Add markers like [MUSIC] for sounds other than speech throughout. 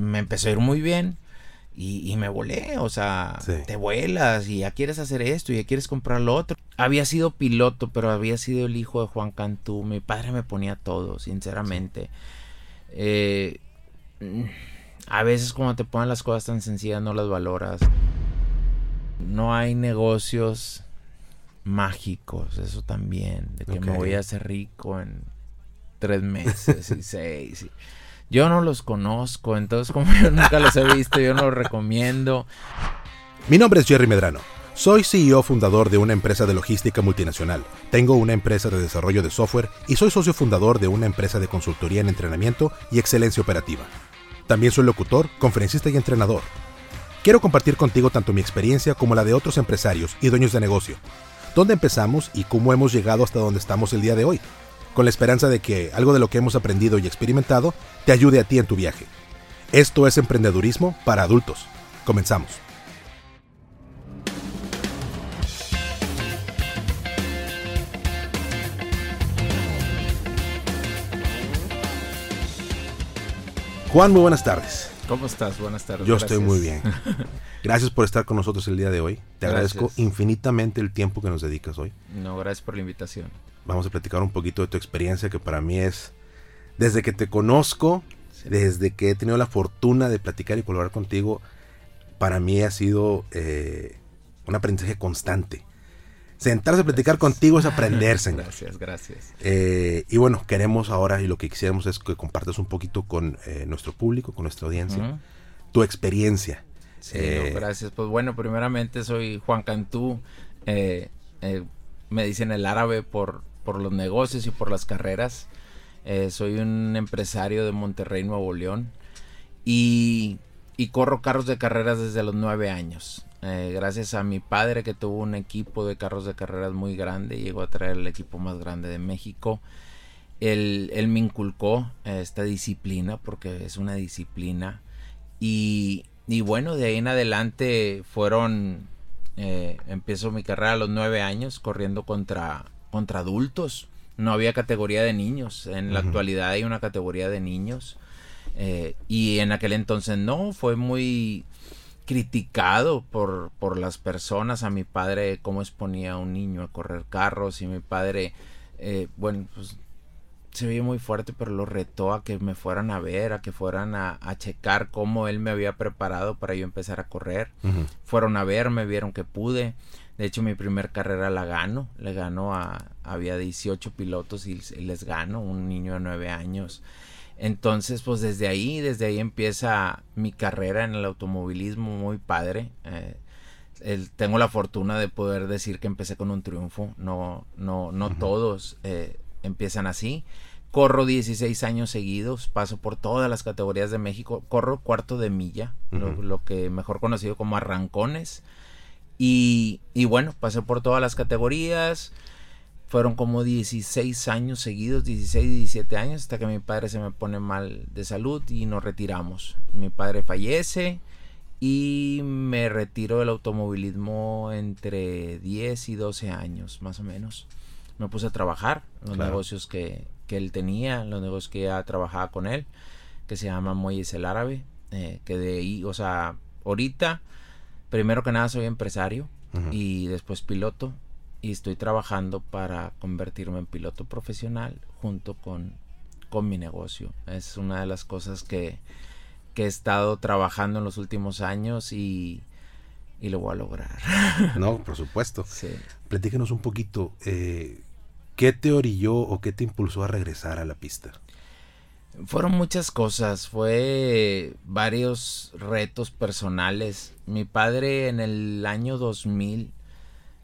me empezó a ir muy bien. Y, me volé, o sea, te vuelas y ya quieres hacer esto y ya quieres comprar lo otro. Había sido piloto, pero había sido el hijo de Juan Cantú. Mi padre me ponía todo, sinceramente. Eh, a veces cuando te ponen las cosas tan sencillas no las valoras. No hay negocios mágicos, eso también, de que me voy a hacer rico en tres meses y [LAUGHS] seis. Yo no los conozco, entonces como yo nunca los he visto, yo no los recomiendo. Mi nombre es Jerry Medrano. Soy CEO fundador de una empresa de logística multinacional. Tengo una empresa de desarrollo de software y soy socio fundador de una empresa de consultoría en entrenamiento y excelencia operativa. También soy locutor, conferencista y entrenador. Quiero compartir contigo tanto mi experiencia como la de otros empresarios y dueños de negocio dónde empezamos y cómo hemos llegado hasta donde estamos el día de hoy, con la esperanza de que algo de lo que hemos aprendido y experimentado te ayude a ti en tu viaje. Esto es emprendedurismo para adultos. Comenzamos. Juan, muy buenas tardes. ¿Cómo estás? Buenas tardes. Yo estoy muy bien. [LAUGHS] Gracias por estar con nosotros el día de hoy. Te agradezco infinitamente el tiempo que nos dedicas hoy. No, gracias por la invitación. Vamos a platicar un poquito de tu experiencia que para mí es, desde que te conozco, desde que he tenido la fortuna de platicar y colaborar contigo, para mí ha sido eh, un aprendizaje constante sentarse a platicar contigo es [LAUGHS] aprenderse. Gracias, gracias. Eh, y bueno, queremos ahora y lo que quisiéramos es que compartas un poquito con eh, nuestro público, con nuestra audiencia, tu experiencia. Sí, eh, gracias. Pues bueno, primeramente soy Juan Cantú. me dicen el árabe por, por los negocios y por las carreras. soy un empresario de Monterrey, Nuevo León. Y, y corro carros de carreras desde los nueve años. Eh, gracias a mi padre que tuvo un equipo de carros de carreras muy grande, llegó a traer el equipo más grande de México. Él, él me inculcó esta disciplina porque es una disciplina. Y, y bueno, de ahí en adelante fueron, eh, empiezo mi carrera a los nueve años corriendo contra, contra adultos. No había categoría de niños. En la actualidad hay una categoría de niños. Eh, y en aquel entonces no, fue muy criticado por, por las personas a mi padre cómo exponía a un niño a correr carros y mi padre eh, bueno pues se veía muy fuerte pero lo retó a que me fueran a ver a que fueran a, checar cómo él me había preparado para yo empezar a correr fueron a verme vieron que pude de hecho mi primer carrera la gano le ganó a había 18 pilotos y, les gano un niño de 9 años entonces, pues desde ahí, desde ahí empieza mi carrera en el automovilismo muy padre. Eh, tengo la fortuna de poder decir que empecé con un triunfo. No, no, no todos eh, empiezan así. Corro 16 años seguidos, paso por todas las categorías de México, corro cuarto de milla, lo, que mejor conocido como arrancones. Y, y bueno, pasé por todas las categorías, fueron como 16 años seguidos, 16, 17 años, hasta que mi padre se me pone mal de salud y nos retiramos. Mi padre fallece y me retiro del automovilismo entre 10 y 12 años, más o menos. Me puse a trabajar en los negocios que, él tenía, los negocios que ya trabajaba con él, que se llama Muelles el Árabe, eh, que de ahí, o sea, ahorita, primero que nada soy empresario y después piloto y estoy trabajando para convertirme en piloto profesional junto con, con mi negocio. Es una de las cosas que, que he estado trabajando en los últimos años y, y lo voy a lograr. [LAUGHS] No, por supuesto. Sí. Platícanos un poquito, eh, ¿qué te orilló o qué te impulsó a regresar a la pista? Fueron muchas cosas, fue varios retos personales. Mi padre en el año 2000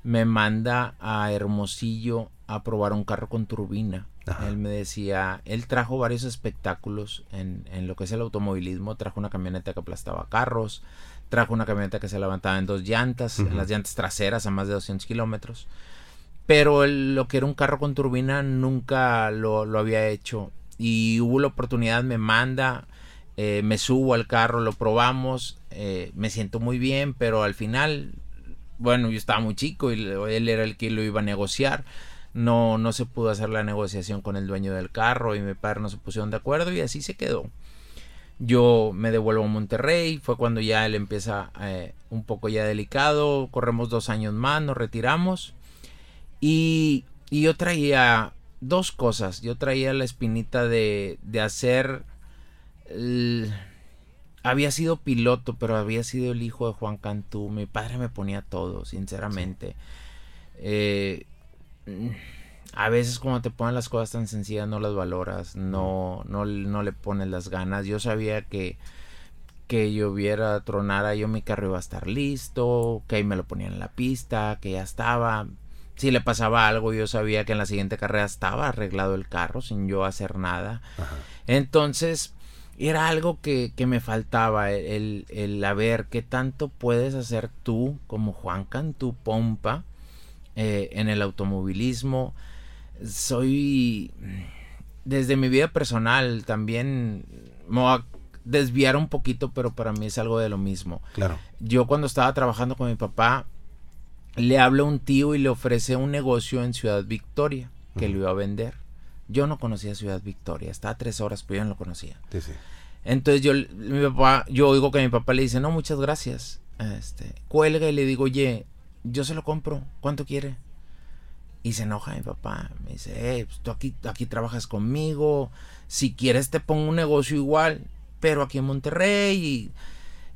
me manda a Hermosillo a probar un carro con turbina. Él me decía, él trajo varios espectáculos en, en, lo que es el automovilismo, trajo una camioneta que aplastaba carros, trajo una camioneta que se levantaba en dos llantas, en las llantas traseras a más de 200 kilómetros. Pero lo que era un carro con turbina nunca lo, lo había hecho. Y hubo la oportunidad, me manda, eh, me subo al carro, lo probamos, eh, me siento muy bien, pero al final bueno, yo estaba muy chico y él era el que lo iba a negociar. No, no se pudo hacer la negociación con el dueño del carro y mi padre no se pusieron de acuerdo y así se quedó. Yo me devuelvo a Monterrey, fue cuando ya él empieza eh, un poco ya delicado, corremos dos años más, nos retiramos y, y yo traía dos cosas, yo traía la espinita de, de hacer... había sido piloto, pero había sido el hijo de Juan Cantú. Mi padre me ponía todo, sinceramente. Eh, a veces cuando te ponen las cosas tan sencillas no las valoras, no, no, no le pones las ganas. Yo sabía que, que lloviera, tronara, yo mi carro iba a estar listo, que ahí me lo ponían en la pista, que ya estaba. Si le pasaba algo, yo sabía que en la siguiente carrera estaba arreglado el carro sin yo hacer nada. Entonces, era algo que, que me faltaba, el, el, ver qué tanto puedes hacer tú como Juan Cantú Pompa eh, en el automovilismo soy desde mi vida personal también me voy a desviar un poquito, pero para mí es algo de lo mismo. Claro. Yo cuando estaba trabajando con mi papá, le hablo a un tío y le ofrece un negocio en Ciudad Victoria que lo iba a vender. Yo no conocía Ciudad Victoria, estaba a tres horas, pero yo no lo conocía. Sí, sí. Entonces yo, mi papá, yo oigo que mi papá le dice, no, muchas gracias. Este, cuelga y le digo, oye, yo se lo compro, ¿cuánto quiere? Y se enoja mi papá. Me dice, eh, pues, tú aquí, aquí trabajas conmigo. Si quieres te pongo un negocio igual, pero aquí en Monterrey.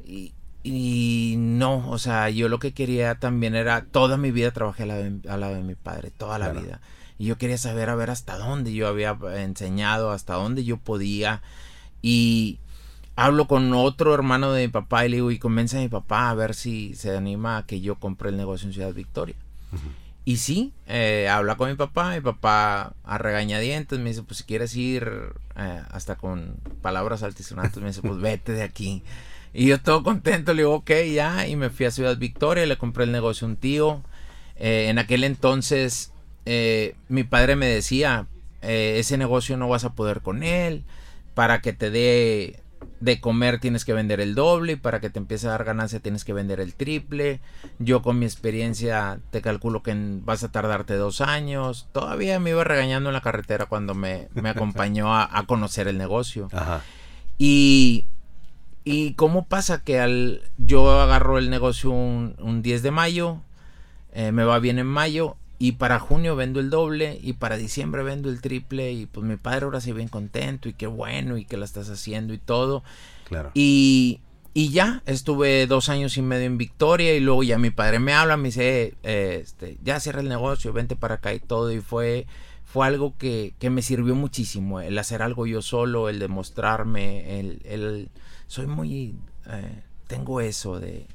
Y, y, no, o sea, yo lo que quería también era, toda mi vida trabajé al lado de, mi padre, toda la vida. Y yo quería saber a ver hasta dónde yo había enseñado, hasta dónde yo podía. Y hablo con otro hermano de mi papá y le digo, y convence a mi papá a ver si se anima a que yo compre el negocio en Ciudad Victoria. Y sí, eh, habla con mi papá, mi papá a regañadientes me dice, pues si quieres ir, eh, hasta con palabras altisonantes, me dice, pues vete de aquí. [LAUGHS] Y yo todo contento, le digo, ok, ya, y me fui a Ciudad Victoria, le compré el negocio a un tío. Eh, en aquel entonces, eh, mi padre me decía, eh, ese negocio no vas a poder con él, para que te dé de comer tienes que vender el doble y para que te empiece a dar ganancia tienes que vender el triple. Yo con mi experiencia te calculo que vas a tardarte dos años. Todavía me iba regañando en la carretera cuando me, me [LAUGHS] acompañó a, a, conocer el negocio. Ajá. Y, y cómo pasa que al yo agarro el negocio un, un 10 de mayo, eh, me va bien en mayo y para junio vendo el doble y para diciembre vendo el triple y pues mi padre ahora sí bien contento y qué bueno y que la estás haciendo y todo. Claro. Y, y ya estuve dos años y medio en Victoria y luego ya mi padre me habla, me dice, eh, este, ya cierra el negocio, vente para acá y todo y fue fue algo que, que me sirvió muchísimo, el hacer algo yo solo, el demostrarme, el, el soy muy, eh, tengo eso de,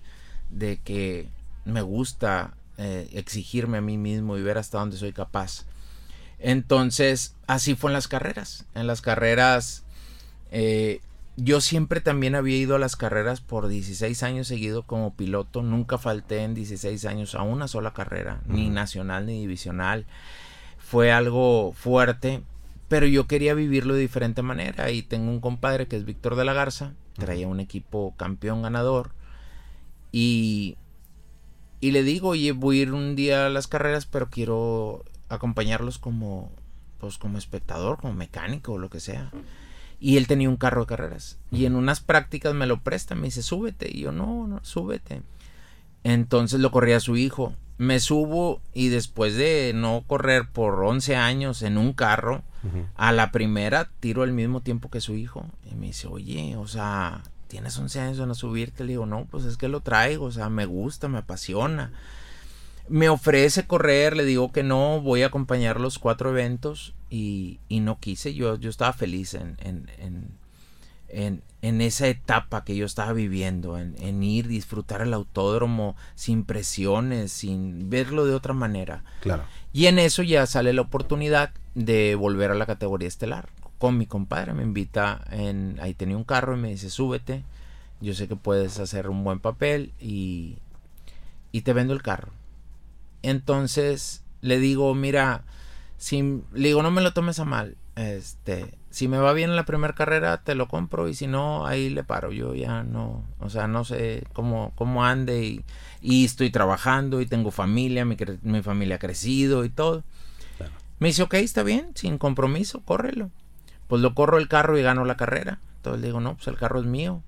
de que me gusta eh, exigirme a mí mismo y ver hasta dónde soy capaz. Entonces, así fue en las carreras. En las carreras, eh, yo siempre también había ido a las carreras por 16 años seguido como piloto. Nunca falté en 16 años a una sola carrera, ni nacional ni divisional. Fue algo fuerte, pero yo quería vivirlo de diferente manera. Y tengo un compadre que es Víctor de la Garza, traía un equipo campeón ganador. Y y le digo, oye, voy a ir un día a las carreras, pero quiero acompañarlos como, pues como espectador, como mecánico o lo que sea. Y él tenía un carro de carreras. Y en unas prácticas me lo presta, me dice, súbete. Y yo, no, no, súbete. Entonces lo corría a su hijo. Me subo y después de no correr por 11 años en un carro, uh -huh. a la primera tiro el mismo tiempo que su hijo. Y me dice, oye, o sea, tienes 11 años de no subirte. Le digo, no, pues es que lo traigo, o sea, me gusta, me apasiona. Me ofrece correr, le digo que no, voy a acompañar los cuatro eventos y, y no quise. Yo, yo estaba feliz en, en, en, en, en esa etapa que yo estaba viviendo, en, en ir, disfrutar el autódromo sin presiones, sin verlo de otra manera. Claro. Y en eso ya sale la oportunidad de volver a la categoría estelar con mi compadre, me invita, en, ahí tenía un carro y me dice, súbete, yo sé que puedes hacer un buen papel y, y te vendo el carro. Entonces le digo, mira, si, le digo, no me lo tomes a mal, este, si me va bien en la primera carrera, te lo compro y si no, ahí le paro, yo ya no, o sea, no sé cómo, cómo ande y, y estoy trabajando y tengo familia, mi, mi familia ha crecido y todo. Me dice, ok, está bien, sin compromiso, córrelo pues lo corro el carro y gano la carrera. Entonces le digo, no, pues el carro es mío.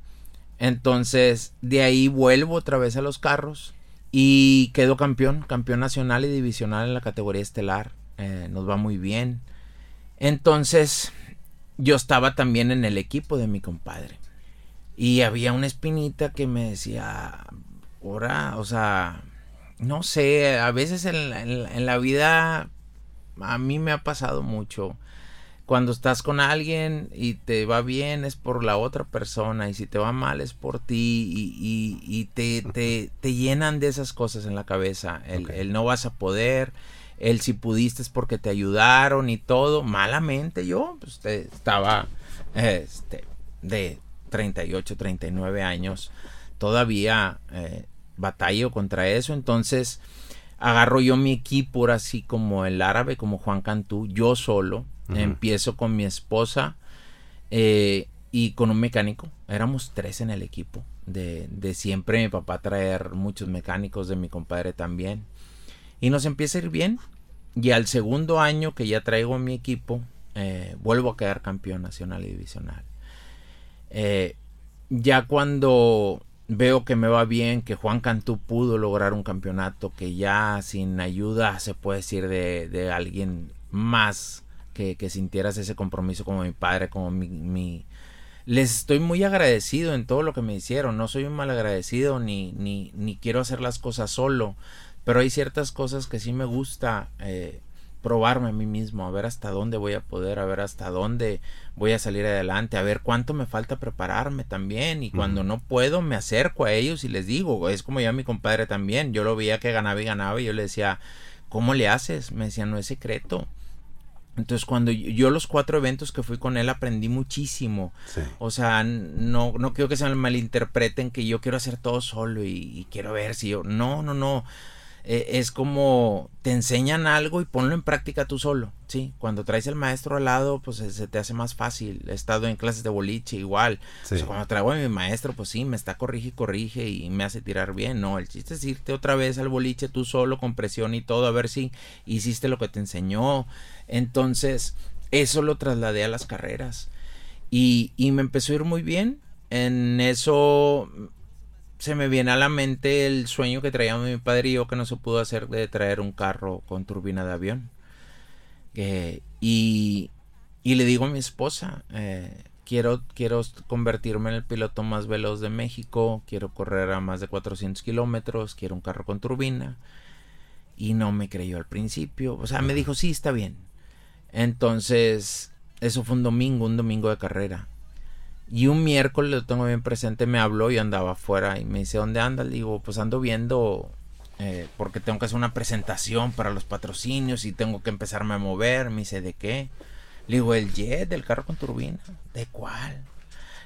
Entonces, de ahí vuelvo otra vez a los carros y quedo campeón, campeón nacional y divisional en la categoría estelar. Eh, nos va muy bien. Entonces, yo estaba también en el equipo de mi compadre. Y había una espinita que me decía, ahora, o sea, no sé, a veces en, la vida a mí me ha pasado mucho. Cuando estás con alguien y te va bien es por la otra persona y si te va mal es por ti y, te, te, llenan de esas cosas en la cabeza. El, no vas a poder, el si pudiste es porque te ayudaron y todo. Malamente yo pues, estaba este, de 38, 39 años. Todavía eh, batallo contra eso. Entonces agarro yo mi equipo, así como el árabe, como Juan Cantú, yo solo. Empiezo con mi esposa eh, y con un mecánico. Éramos tres en el equipo. De, de, siempre mi papá traer muchos mecánicos, de mi compadre también. Y nos empieza a ir bien. Y al segundo año que ya traigo mi equipo, eh, vuelvo a quedar campeón nacional y divisional. Eh, ya cuando veo que me va bien, que Juan Cantú pudo lograr un campeonato, que ya sin ayuda se puede decir de, alguien más que, que, sintieras ese compromiso como mi padre, como mi, Les estoy muy agradecido en todo lo que me hicieron, no soy un mal agradecido ni, ni, ni quiero hacer las cosas solo, pero hay ciertas cosas que sí me gusta eh, probarme a mí mismo, a ver hasta dónde voy a poder, a ver hasta dónde voy a salir adelante, a ver cuánto me falta prepararme también y cuando no puedo me acerco a ellos y les digo, es como ya mi compadre también, yo lo veía que ganaba y ganaba y yo le decía, ¿cómo le haces? Me decía, no es secreto. Entonces cuando yo, los cuatro eventos que fui con él aprendí muchísimo. O sea, no, no quiero que se malinterpreten que yo quiero hacer todo solo y, y quiero ver si yo... No, no, no. Eh, es como te enseñan algo y ponlo en práctica tú solo, ¿sí? Cuando traes el maestro al lado, pues se te hace más fácil. He estado en clases de boliche igual. cuando traigo a mi maestro, pues sí, me está corrige y corrige y me hace tirar bien, ¿no? El chiste es irte otra vez al boliche tú solo con presión y todo, a ver si hiciste lo que te enseñó. Entonces, eso lo trasladé a las carreras. Y, y me empezó a ir muy bien. En eso se me viene a la mente el sueño que traíamos mi padre y yo que no se pudo hacer de traer un carro con turbina de avión. y, y, le digo a mi esposa, eh, quiero, quiero convertirme en el piloto más veloz de México, quiero correr a más de 400 kilómetros, quiero un carro con turbina. Y no me creyó al principio. O sea, me dijo, sí, está bien. Entonces, eso fue un domingo, un domingo de carrera. Y un miércoles lo tengo bien presente, me habló y andaba afuera y me dice, ¿dónde andas? Le digo, pues ando viendo eh, porque tengo que hacer una presentación para los patrocinios y tengo que empezarme a mover. Me dice, ¿de qué? Le digo, el jet del carro con turbina. ¿De cuál?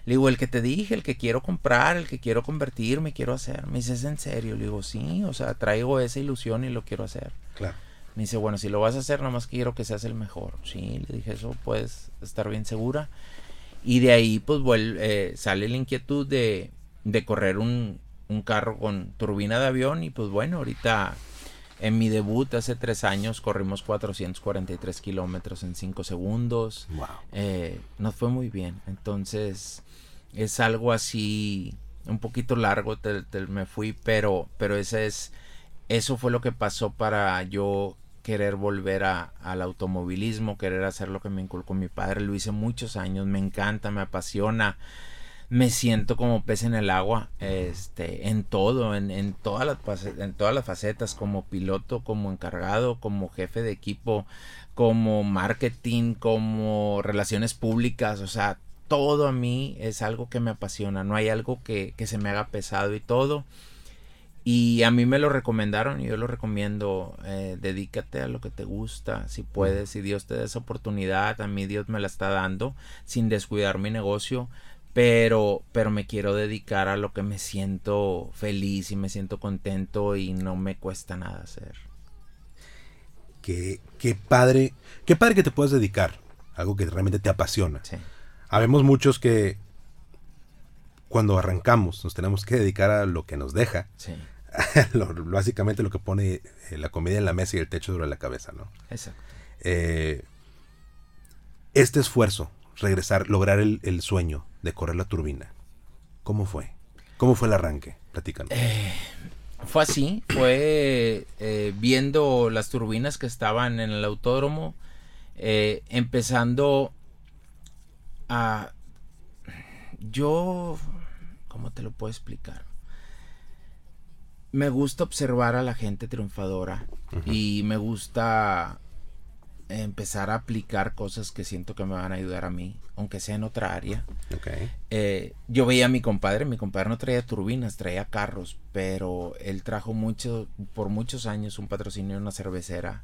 Le digo, el que te dije, el que quiero comprar, el que quiero convertirme, quiero hacer. Me dice, ¿es en serio? Le digo, sí, o sea, traigo esa ilusión y lo quiero hacer. Claro. Me dice, bueno, si lo vas a hacer, nomás quiero que seas el mejor. Sí, le dije, eso puedes estar bien segura. Y de ahí pues vuelve, eh, sale la inquietud de, de correr un, un, carro con turbina de avión y pues bueno, ahorita en mi debut hace tres años corrimos 443 kilómetros en 5 segundos. Wow. Eh, nos fue muy bien. Entonces es algo así un poquito largo, me fui, pero, pero ese es, eso fue lo que pasó para yo querer volver a, al automovilismo, querer hacer lo que me inculcó mi padre. Lo hice muchos años, me encanta, me apasiona. Me siento como pez en el agua, este, en todo, en, en, todas las, en todas las facetas, como piloto, como encargado, como jefe de equipo, como marketing, como relaciones públicas, o sea, todo a mí es algo que me apasiona, no hay algo que, que se me haga pesado y todo y a mí me lo recomendaron y yo lo recomiendo. Eh, dedícate a lo que te gusta, si puedes, si Dios te da esa oportunidad, a mí Dios me la está dando, sin descuidar mi negocio, pero, pero me quiero dedicar a lo que me siento feliz y me siento contento y no me cuesta nada hacer. Qué, qué padre, qué padre que te puedas dedicar, algo que realmente te apasiona. Sí. Habemos muchos que cuando arrancamos nos tenemos que dedicar a lo que nos deja. Sí. [LAUGHS] básicamente lo que pone eh, la comida en la mesa y el techo sobre la cabeza, ¿no? Exacto. Eh, este esfuerzo regresar, lograr el, sueño de correr la turbina? ¿Cómo fue? ¿Cómo fue el arranque? Platícanos. Eh, fue así, fue eh, viendo las turbinas que estaban en el autódromo, empezando a... Yo, ¿cómo te lo puedo explicar? Me gusta observar a la gente triunfadora y me gusta empezar a aplicar cosas que siento que me van a ayudar a mí, aunque sea en otra área. Eh, yo veía a mi compadre, mi compadre no traía turbinas, traía carros, pero él trajo mucho, por muchos años un patrocinio en una cervecera.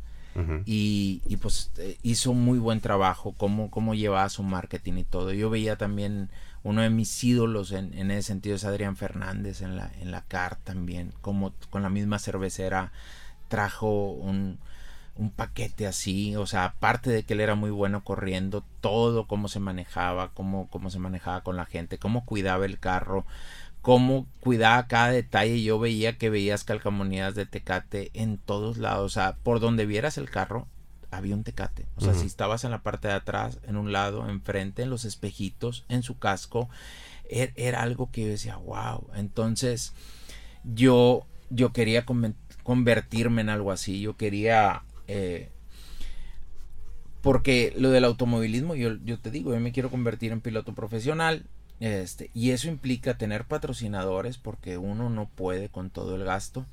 Y, pues eh, hizo muy buen trabajo, cómo, cómo llevaba su marketing y todo. Yo veía también uno de mis ídolos en, en ese sentido es Adrián Fernández en la, en la CAR también, como con la misma cervecera trajo un, un paquete así, o sea, aparte de que él era muy bueno corriendo, todo cómo se manejaba, cómo, cómo se manejaba con la gente, cómo cuidaba el carro, cómo cuidaba cada detalle. Yo veía que veías calcamonías de Tecate en todos lados, o sea, por donde vieras el carro había un Tecate. O sea, si estabas en la parte de atrás, en un lado, enfrente, en los espejitos, en su casco, era, era algo que yo decía, wow. Entonces, yo, yo quería convertirme en algo así, yo quería eh, porque lo del automovilismo, yo, yo, te digo, yo me quiero convertir en piloto profesional. Este, y eso implica tener patrocinadores porque uno no puede con todo el gasto.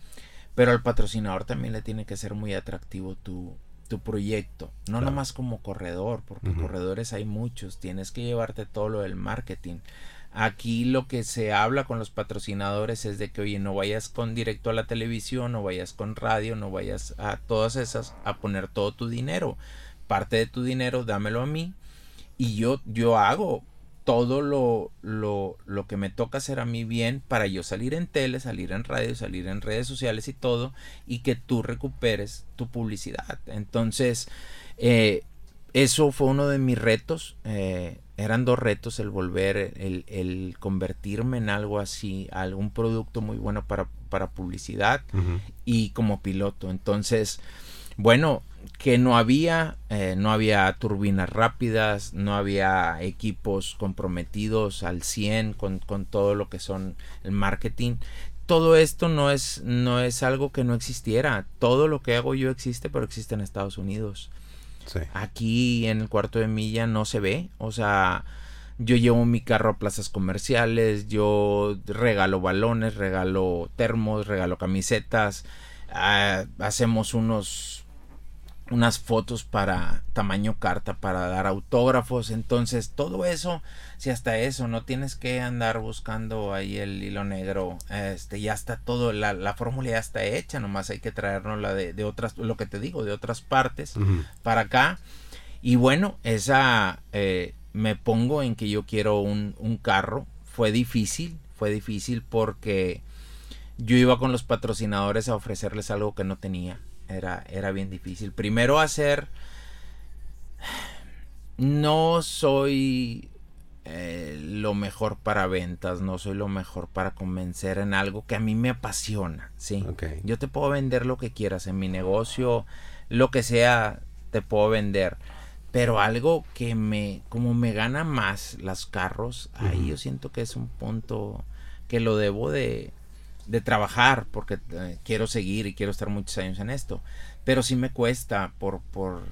Pero al patrocinador también le tiene que ser muy atractivo tu, tu proyecto. No nomás como corredor, porque corredores hay muchos. Tienes que llevarte todo lo del marketing. Aquí lo que se habla con los patrocinadores es de que, oye, no vayas con directo a la televisión, no vayas con radio, no vayas a todas esas a poner todo tu dinero. Parte de tu dinero, dámelo a mí y yo, yo hago todo lo, lo, lo que me toca hacer a mí bien para yo salir en tele, salir en radio, salir en redes sociales y todo, y que tú recuperes tu publicidad. Entonces, eh, eso fue uno de mis retos. Eh, eran dos retos el volver, el, convertirme en algo así, algún producto muy bueno para, para publicidad y como piloto. Entonces, bueno, que no había, eh, no había turbinas rápidas, no había equipos comprometidos al 100 con, con, todo lo que son el marketing. Todo esto no es, no es algo que no existiera. Todo lo que hago yo existe, pero existe en Estados Unidos. Aquí en el cuarto de milla no se ve. O sea, yo llevo mi carro a plazas comerciales, yo regalo balones, regalo termos, regalo camisetas. Ah, hacemos unos unas fotos para tamaño carta para dar autógrafos. Entonces todo eso si hasta eso no tienes que andar buscando ahí el hilo negro este ya está todo la, la fórmula ya está hecha nomás hay que traernos la de, de, otras lo que te digo de otras partes para acá. Y bueno esa eh, me pongo en que yo quiero un, un carro. Fue difícil fue difícil porque yo iba con los patrocinadores a ofrecerles algo que no tenía era, era bien difícil. Primero hacer... No soy eh, lo mejor para ventas, no soy lo mejor para convencer en algo que a mí me apasiona, ¿sí? Yo te puedo vender lo que quieras en mi negocio, lo que sea, te puedo vender. Pero algo que me, como me gana más los carros, ahí yo siento que es un punto que lo debo de, de trabajar porque eh, quiero seguir y quiero estar muchos años en esto. Pero sí me cuesta por... por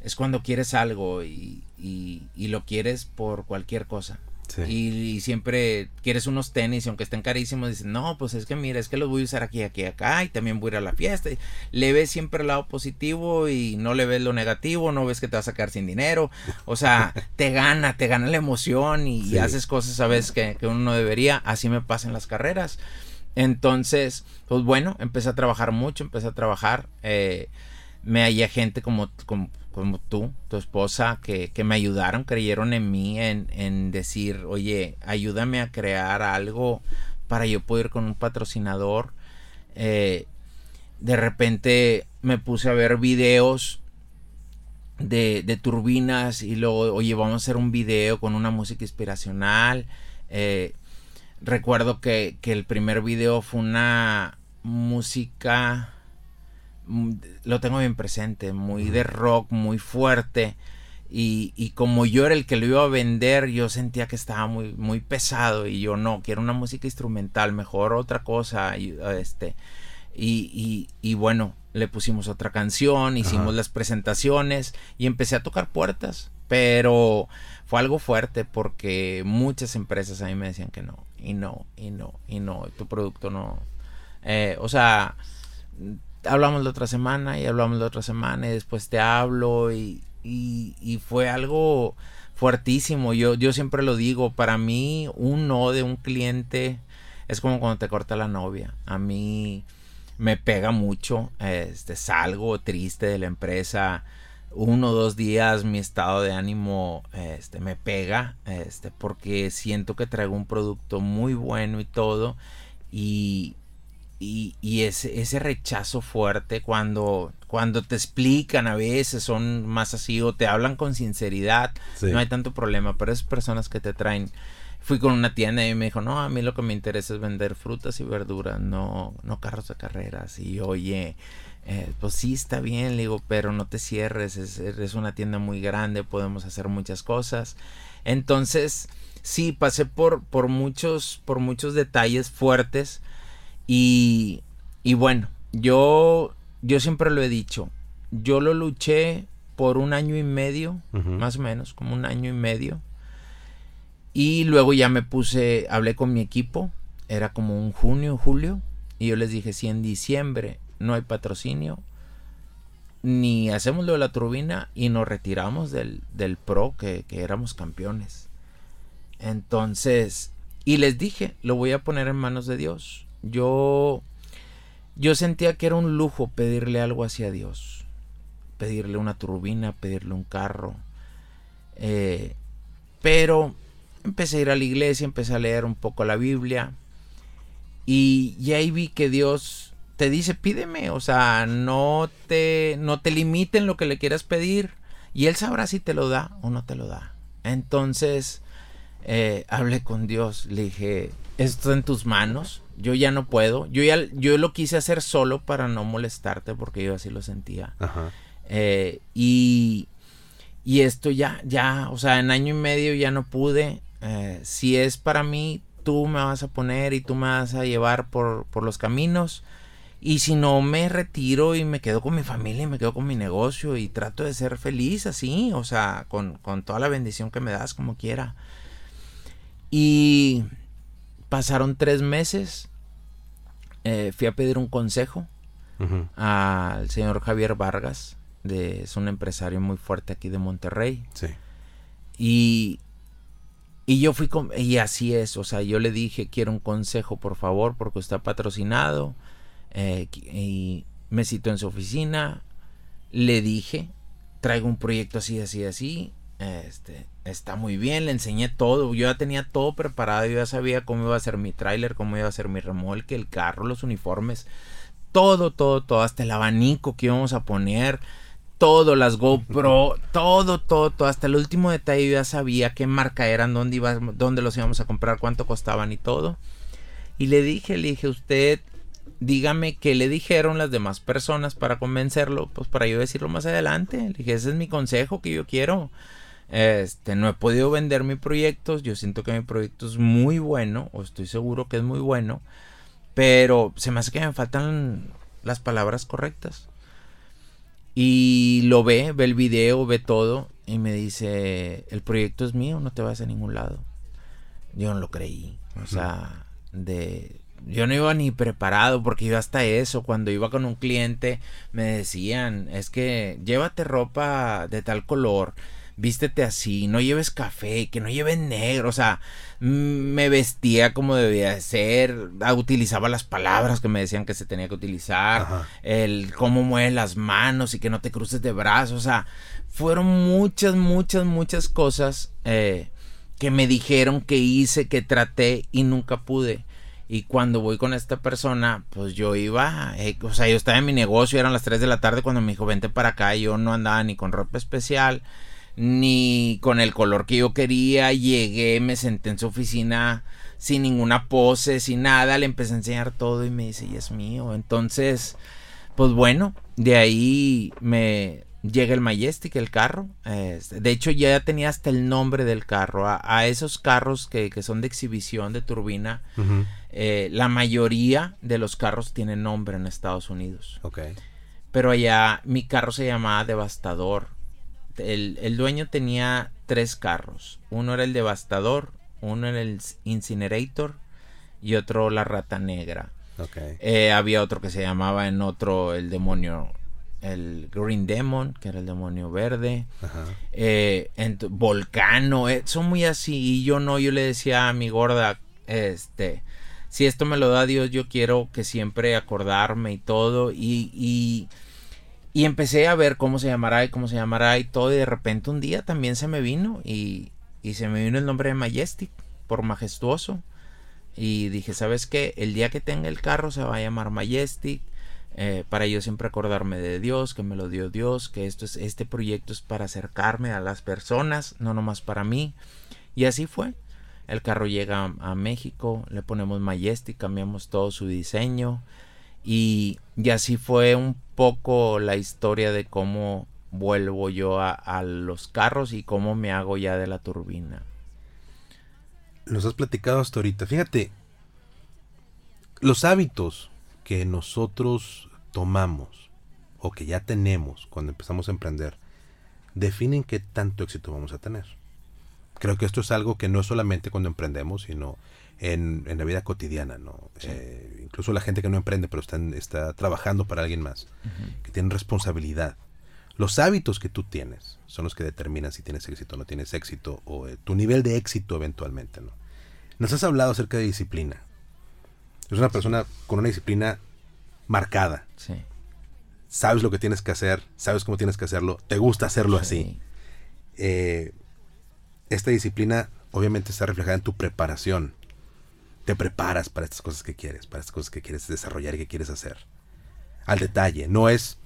es cuando quieres algo y, y, lo quieres por cualquier cosa. Y, siempre quieres unos tenis y aunque estén carísimos, dices, no, pues es que mira, es que los voy a usar aquí, aquí, acá y también voy a ir a la fiesta. le ves siempre el lado positivo y no le ves lo negativo, no ves que te vas a sacar sin dinero. O sea, [LAUGHS] te gana, te gana la emoción y, haces cosas a veces que, que uno no debería. Así me pasa en las carreras. Entonces, pues bueno, empecé a trabajar mucho, empecé a trabajar. Eh, me hallé gente como, como, tú, tu esposa, que, me ayudaron, creyeron en mí, en, decir, oye, ayúdame a crear algo para yo poder ir con un patrocinador. Eh, de repente me puse a ver videos de, de, turbinas y luego, oye, vamos a hacer un video con una música inspiracional. Eh, Recuerdo que, el primer video fue una música, mm, lo tengo bien presente, muy de rock, muy fuerte. Y, y, como yo era el que lo iba a vender, yo sentía que estaba muy, muy pesado y yo no, quiero una música instrumental, mejor otra cosa. Y, este, y, y, bueno, le pusimos otra canción, hicimos las presentaciones y empecé a tocar puertas, pero fue algo fuerte porque muchas empresas a mí me decían que no, y no, y no, y no, tu producto no. Eh, o sea, hablamos la otra semana y hablamos la otra semana y después te hablo y, y, fue algo fuertísimo. Yo, yo siempre lo digo, para mí un no de un cliente es como cuando te corta la novia. A mí me pega mucho, este, salgo triste de la empresa. Uno o dos días mi estado de ánimo este, me pega este, porque siento que traigo un producto muy bueno y todo y, y, y ese, ese, rechazo fuerte cuando, cuando te explican a veces son más así o te hablan con sinceridad, no hay tanto problema, pero esas personas que te traen, fui con una tienda y me dijo, no, a mí lo que me interesa es vender frutas y verduras, no, no carros de carreras, y oye, eh, pues sí está bien, le digo, pero no te cierres, es, es una tienda muy grande, podemos hacer muchas cosas, entonces, sí, pasé por, por muchos, por muchos detalles fuertes, y, y bueno, yo, yo siempre lo he dicho, yo lo luché por un año y medio, más o menos, como un año y medio. Y luego ya me puse, hablé con mi equipo, era como un junio, julio, y yo les dije, si en diciembre no hay patrocinio, ni hacemos lo de la turbina y nos retiramos del, del pro que, que éramos campeones. Entonces, y les dije, lo voy a poner en manos de Dios. Yo, yo sentía que era un lujo pedirle algo hacia Dios. Pedirle una turbina, pedirle un carro. Eh, pero empecé a ir a la iglesia, empecé a leer un poco la Biblia. Y, y, ahí vi que Dios te dice, pídeme. O sea, no te, no te limiten lo que le quieras pedir. Y Él sabrá si te lo da o no te lo da. Entonces, eh, hablé con Dios. Le dije, esto en tus manos yo ya no puedo. Yo ya yo lo quise hacer solo para no molestarte porque yo así lo sentía. Eh, y, y esto ya, ya, o sea, en año y medio ya no pude. Eh, si es para mí, tú me vas a poner y tú me vas a llevar por, por los caminos. Y si no, me retiro y me quedo con mi familia y me quedo con mi negocio y trato de ser feliz así, o sea, con, con toda la bendición que me das como quiera. Y pasaron tres meses eh, fui a pedir un consejo al señor Javier Vargas, de, es un empresario muy fuerte aquí de Monterrey. Sí. Y, y yo fui con, y así es, o sea, yo le dije, quiero un consejo, por favor, porque está patrocinado. Eh, y me citó en su oficina, le dije, traigo un proyecto así, así, así. Este, está muy bien, le enseñé todo, yo ya tenía todo preparado, yo ya sabía cómo iba a ser mi tráiler, cómo iba a ser mi remolque, el carro, los uniformes, todo, todo, todo, hasta el abanico que íbamos a poner, todo, las GoPro, [LAUGHS] todo, todo, todo, hasta el último detalle yo ya sabía qué marca eran, dónde, iba, dónde los íbamos a comprar, cuánto costaban y todo. Y le dije, le dije, usted, dígame qué le dijeron las demás personas para convencerlo, pues para yo decirlo más adelante. Le dije, ese es mi consejo que yo quiero. Este, no he podido vender mi proyecto. Yo siento que mi proyecto es muy bueno, o estoy seguro que es muy bueno, pero se me hace que me faltan las palabras correctas. Y lo ve, ve el video, ve todo, y me dice: El proyecto es mío, no te vas a ningún lado. Yo no lo creí. O sea, de. Yo no iba ni preparado porque yo hasta eso, cuando iba con un cliente, me decían, es que llévate ropa de tal color, vístete así, no lleves café, que no lleves negro, o sea, me vestía como debía ser, ah, utilizaba las palabras que me decían que se tenía que utilizar, el cómo mueves las manos y que no te cruces de brazos, o sea, fueron muchas, muchas, muchas cosas eh, que me dijeron que hice, que traté y nunca pude. Y cuando voy con esta persona, pues yo iba, eh, o sea, yo estaba en mi negocio, eran las 3 de la tarde cuando me dijo, vente para acá, yo no andaba ni con ropa especial, ni con el color que yo quería. Llegué, me senté en su oficina sin ninguna pose, sin nada. Le empecé a enseñar todo y me dice, y es mío. Entonces, pues bueno, de ahí me llega el Majestic, el carro. Este, de hecho, ya tenía hasta el nombre del carro. A, esos carros que, son de exhibición de turbina, eh, la mayoría de los carros tienen nombre en Estados Unidos. Pero allá mi carro se llamaba Devastador. El, el, dueño tenía tres carros. Uno era el Devastador, uno era el Incinerator y otro la Rata Negra. Eh, había otro que se llamaba en otro el demonio el Green Demon, que era el demonio verde, eh, Volcano, eh, son muy así, y yo no, yo le decía a mi gorda, este, si esto me lo da Dios, yo quiero que siempre acordarme y todo, y, y, y empecé a ver cómo se llamará y cómo se llamará y todo, y de repente un día también se me vino, y, y se me vino el nombre de Majestic, por majestuoso, y dije, ¿sabes qué? El día que tenga el carro se va a llamar Majestic, eh, para yo siempre acordarme de Dios, que me lo dio Dios, que esto es, este proyecto es para acercarme a las personas, no nomás para mí. Y así fue. El carro llega a, México, le ponemos Majestic, cambiamos todo su diseño. Y, y, así fue un poco la historia de cómo vuelvo yo a, a los carros y cómo me hago ya de la turbina. Los has platicado hasta ahorita. Fíjate, los hábitos que nosotros tomamos o que ya tenemos cuando empezamos a emprender definen qué tanto éxito vamos a tener. Creo que esto es algo que no es solamente cuando emprendemos, sino en, la vida cotidiana, ¿no? Eh, incluso la gente que no emprende, pero está, está trabajando para alguien más, que tiene responsabilidad. Los hábitos que tú tienes son los que determinan si tienes éxito o no tienes éxito, o eh, tu nivel de éxito eventualmente, ¿no? Nos has hablado acerca de disciplina. Es una persona con una disciplina marcada. Sí. Sabes lo que tienes que hacer, sabes cómo tienes que hacerlo, te gusta hacerlo así. Eh, esta disciplina obviamente está reflejada en tu preparación. Te preparas para estas cosas que quieres, para estas cosas que quieres desarrollar y que quieres hacer. Al detalle, no es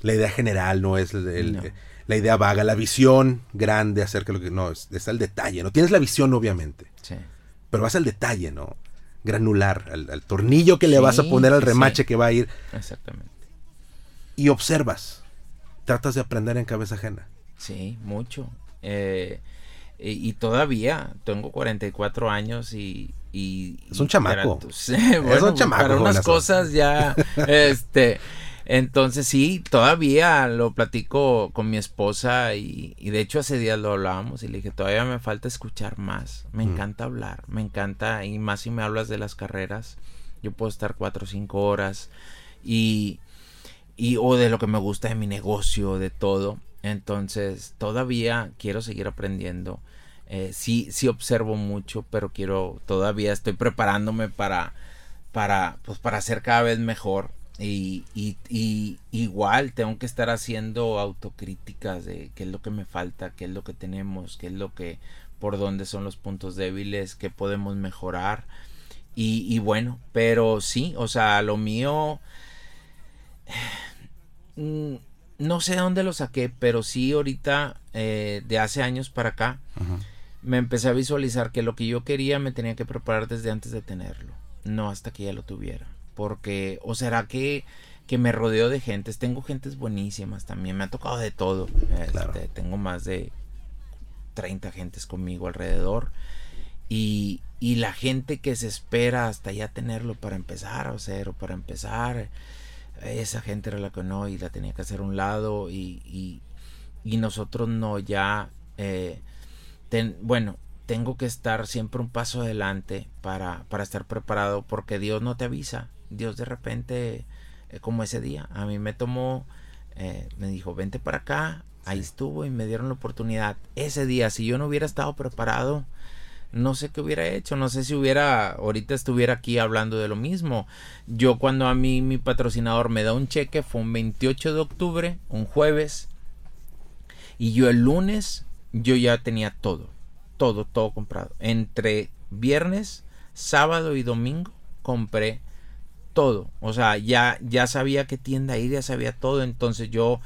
la idea general, no es la idea vaga, la visión grande acerca de lo que... No, es, es al detalle, ¿no? Tienes la visión obviamente, sí. pero vas al detalle, ¿no? Granular, al, tornillo que le vas a poner al remache que va a ir. Exactamente. Y observas. Tratas de aprender en cabeza ajena. Sí, mucho. Eh, y, todavía tengo 44 años y... y es un chamaco. [LAUGHS] es un chamaco. Para unas cosas ya... [LAUGHS] este entonces sí, todavía lo platico con mi esposa y, de hecho hace días lo hablábamos y le dije, todavía me falta escuchar más, me encanta hablar, me encanta y más si me hablas de las carreras, yo puedo estar cuatro o cinco horas y, y o de lo que me gusta de mi negocio, de todo. Entonces todavía quiero seguir aprendiendo. Eh, sí, sí observo mucho, pero quiero, todavía estoy preparándome para, para, pues para ser cada vez mejor y, y, igual tengo que estar haciendo autocríticas de qué es lo que me falta, qué es lo que tenemos, qué es lo que, por dónde son los puntos débiles, qué podemos mejorar. Y, y bueno, pero sí, o sea, lo mío, [SIGHS] mm, no sé dónde lo saqué, pero sí ahorita, eh, de hace años para acá, me empecé a visualizar que lo que yo quería me tenía que preparar desde antes de tenerlo, no hasta que ya lo tuviera. Porque, o será que, que me rodeo de gentes, tengo gentes buenísimas también, me ha tocado de todo. Este, tengo más de 30 gentes conmigo alrededor. Y, y, la gente que se espera hasta ya tenerlo para empezar a hacer o para empezar, esa gente era la que no y la tenía que hacer a un lado y, y, y nosotros no, ya, eh, bueno, tengo que estar siempre un paso adelante para, para estar preparado porque Dios no te avisa. Dios de repente, eh, como ese día, a mí me tomó, eh, me dijo, vente para acá, ahí estuvo y me dieron la oportunidad. Ese día, si yo no hubiera estado preparado, no sé qué hubiera hecho, no sé si hubiera, ahorita estuviera aquí hablando de lo mismo. Yo cuando a mí mi patrocinador me da un cheque, fue un 28 de octubre, un jueves, y yo el lunes, yo ya tenía todo, todo, todo comprado. Entre viernes, sábado y domingo compré todo. O sea, ya, ya sabía qué tienda ir, ya sabía todo. Entonces yo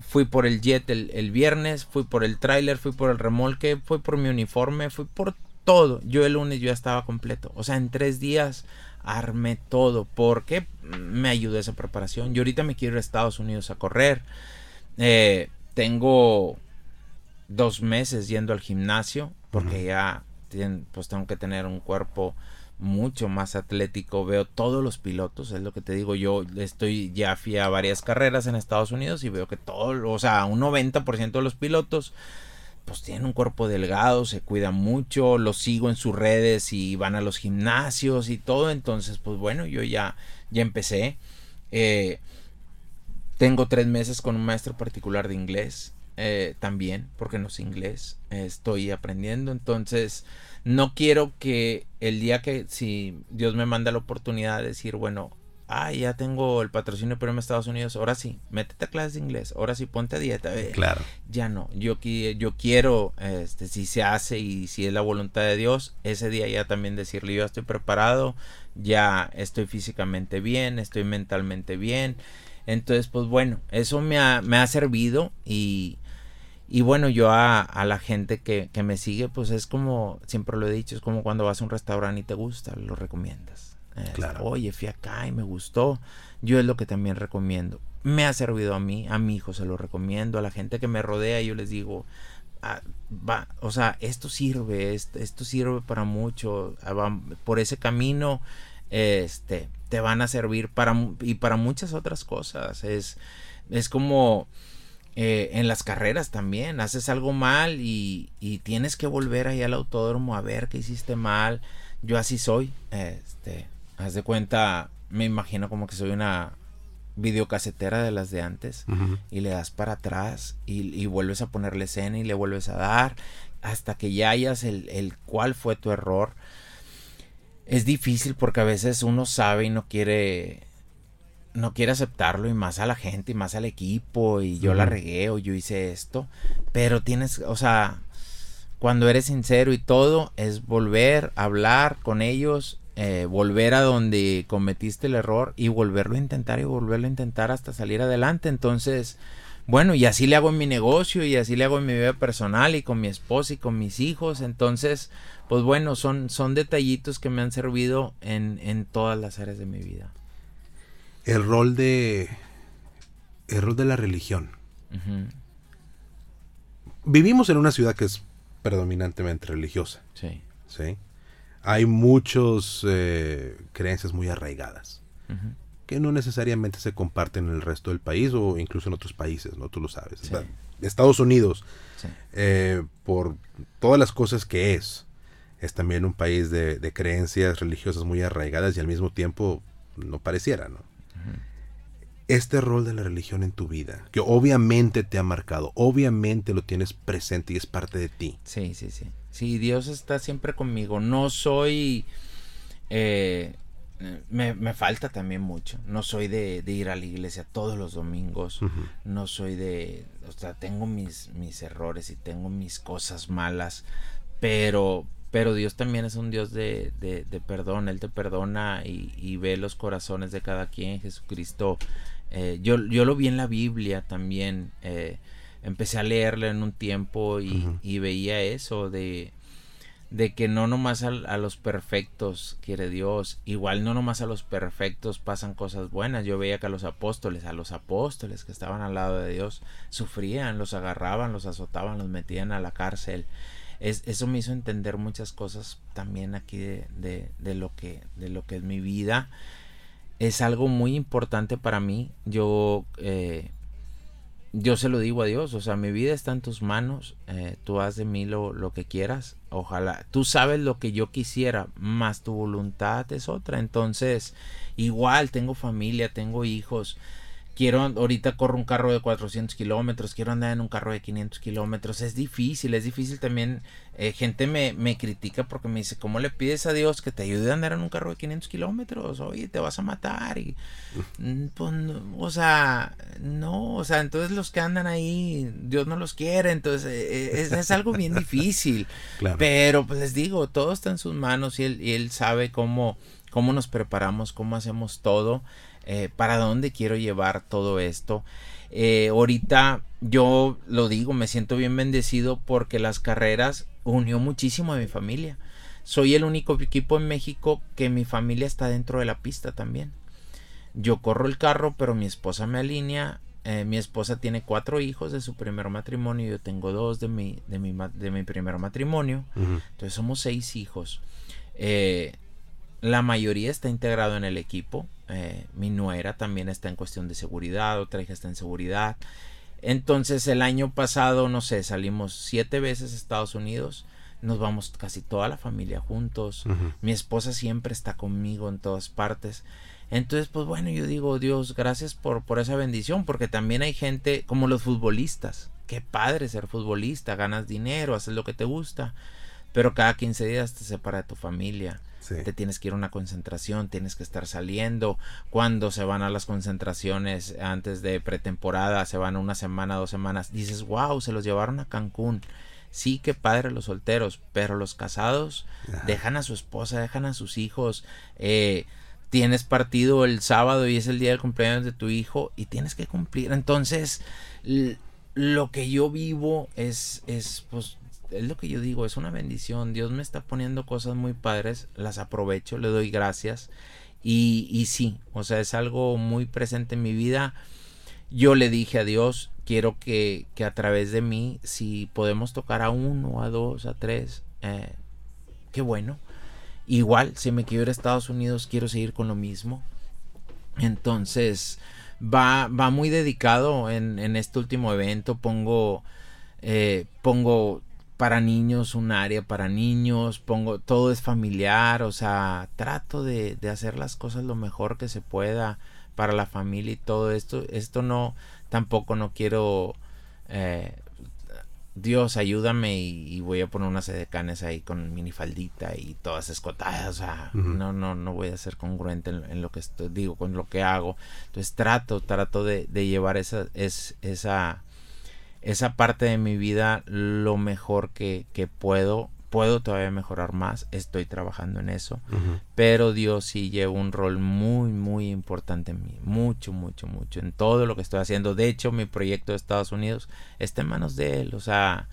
fui por el jet el, viernes, fui por el tráiler, fui por el remolque, fui por mi uniforme, fui por todo. Yo el lunes ya estaba completo. O sea, en tres días armé todo. Porque me ayudó esa preparación. Yo ahorita me quiero ir a Estados Unidos a correr. Eh, tengo dos meses yendo al gimnasio porque ya pues tengo que tener un cuerpo mucho más atlético. Veo todos los pilotos, es lo que te digo. Yo estoy ya fui a varias carreras en Estados Unidos y veo que todo, o sea, un 90% de los pilotos pues tienen un cuerpo delgado, se cuidan mucho, los sigo en sus redes y van a los gimnasios y todo. Entonces, pues bueno, yo ya, ya empecé. Eh, tengo tres meses con un maestro particular de inglés. Eh, también, porque no sé inglés, estoy aprendiendo, entonces no quiero que el día que si Dios me manda la oportunidad de decir, bueno, ah, ya tengo el patrocinio pero en Estados Unidos, ahora sí, métete a clases de inglés, ahora sí ponte a dieta. claro. Ya no, yo, yo quiero, este, si se hace y si es la voluntad de Dios, ese día ya también decirle, yo estoy preparado, ya estoy físicamente bien, estoy mentalmente bien. Entonces, pues bueno, eso me ha, me ha servido y, y bueno, yo a, la gente que, me sigue, pues es como, siempre lo he dicho, es como cuando vas a un restaurante y te gusta, lo recomiendas. claro. Oye, fui acá y me gustó. Yo es lo que también recomiendo. Me ha servido a mí, a mi hijo se lo recomiendo, a la gente que me rodea, yo les digo, ah, va, o sea, esto sirve, esto, esto sirve para mucho, ah, por ese camino, este, te van a servir para, y para muchas otras cosas. Es, es como eh, en las carreras también, haces algo mal y, tienes que volver ahí al autódromo a ver qué hiciste mal. Yo así soy, este, haz de cuenta, me imagino como que soy una videocasetera de las de antes y le das para atrás y, vuelves a ponerle escena y le vuelves a dar hasta que ya hayas el, el cuál fue tu error. Es difícil porque a veces uno sabe y no quiere no quiere aceptarlo y más a la gente y más al equipo y yo la regué o yo hice esto, pero tienes, o sea, cuando eres sincero y todo es volver a hablar con ellos, eh, volver a donde cometiste el error y volverlo a intentar y volverlo a intentar hasta salir adelante. Entonces, bueno, y así le hago en mi negocio y así le hago en mi vida personal y con mi esposa y con mis hijos. Entonces, pues bueno, son, son detallitos que me han servido en, en todas las áreas de mi vida el rol de el rol de la religión. Vivimos en una ciudad que es predominantemente religiosa. Sí. ¿sí? Hay muchas eh, creencias muy arraigadas que no necesariamente se comparten en el resto del país o incluso en otros países, ¿no? Tú lo sabes. Estados Unidos, eh, por todas las cosas que es, es también un país de, de creencias religiosas muy arraigadas y al mismo tiempo no pareciera, ¿no? Este rol de la religión en tu vida, que obviamente te ha marcado, obviamente lo tienes presente y es parte de ti. Sí, sí, sí. Sí, Dios está siempre conmigo. No soy... Eh, me, falta también mucho. No soy de, ir a la iglesia todos los domingos. No soy de... O sea, tengo mis, mis errores y tengo mis cosas malas. Pero, pero Dios también es un Dios de, de, perdón. Él te perdona y, y, ve los corazones de cada quien. Jesucristo eh, yo, yo lo vi en la Biblia también. Eh, empecé a leerla en un tiempo y, veía eso de, de que no nomás a, los perfectos quiere Dios, igual no nomás a los perfectos pasan cosas buenas. Yo veía que a los apóstoles, a los apóstoles que estaban al lado de Dios, sufrían, los agarraban, los azotaban, los metían a la cárcel. Es, eso me hizo entender muchas cosas también aquí de, de, lo que de lo que es mi vida es algo muy importante para mí. Yo, eh, yo se lo digo a Dios, o sea, mi vida está en tus manos, eh, tú haz de mí lo, lo, que quieras, ojalá, tú sabes lo que yo quisiera, más tu voluntad es otra, entonces, igual tengo familia, tengo hijos, quiero, ahorita corro un carro de 400 kilómetros, quiero andar en un carro de 500 kilómetros, es difícil, es difícil también, eh, gente me, me, critica porque me dice, ¿cómo le pides a Dios que te ayude a andar en un carro de 500 kilómetros? Oye, te vas a matar y, pues, o sea, no, o sea, entonces los que andan ahí, Dios no los quiere, entonces eh, eh, es, algo bien difícil, [LAUGHS] pero pues les digo, todo está en sus manos y él, y él sabe cómo, cómo nos preparamos, cómo hacemos todo. Eh, para dónde quiero llevar todo esto. Eh, ahorita yo lo digo, me siento bien bendecido porque las carreras unió muchísimo a mi familia. Soy el único equipo en México que mi familia está dentro de la pista también. Yo corro el carro, pero mi esposa me alinea, eh, mi esposa tiene cuatro hijos de su primer matrimonio, yo tengo dos de mi, de mi, de mi primer matrimonio, entonces somos seis hijos. Eh, la mayoría está integrado en el equipo, eh, mi nuera también está en cuestión de seguridad, otra hija está en seguridad. Entonces el año pasado, no sé, salimos siete veces a Estados Unidos, nos vamos casi toda la familia juntos, mi esposa siempre está conmigo en todas partes. Entonces, pues bueno, yo digo, Dios, gracias por, por esa bendición, porque también hay gente como los futbolistas. Qué padre ser futbolista, ganas dinero, haces lo que te gusta, pero cada 15 días te separa de tu familia. Te tienes que ir a una concentración, tienes que estar saliendo. Cuando se van a las concentraciones antes de pretemporada, se van una semana, dos semanas, dices, wow, se los llevaron a Cancún. Sí, qué padre los solteros, pero los casados dejan a su esposa, dejan a sus hijos. Eh, tienes partido el sábado y es el día del cumpleaños de tu hijo y tienes que cumplir. Entonces, lo que yo vivo es, es, pues, es lo que yo digo, es una bendición. Dios me está poniendo cosas muy padres, las aprovecho, le doy gracias. Y, y sí, o sea, es algo muy presente en mi vida. Yo le dije a Dios, quiero que, que a través de mí, si podemos tocar a uno, a dos, a tres, eh, qué bueno Igual, si me quiero ir a Estados Unidos, quiero seguir con lo mismo. Entonces, va, va muy dedicado en, en este último evento. Pongo, eh, pongo para niños un área para niños, pongo, todo es familiar, o sea, trato de, de hacer las cosas lo mejor que se pueda para la familia y todo esto. Esto no, tampoco no quiero eh, Dios, ayúdame y, voy a poner unas edecanes ahí con minifaldita y todas escotadas. O sea, no, no, no voy a ser congruente en, lo que estoy, digo, con lo que hago. Entonces trato, trato de, llevar esa, es, esa, esa parte de mi vida lo mejor que, que puedo puedo todavía mejorar más, estoy trabajando en eso, pero Dios sí lleva un rol muy, muy importante en mí, mucho, mucho, mucho, en todo lo que estoy haciendo. De hecho, mi proyecto de Estados Unidos está en manos de Él, o sea,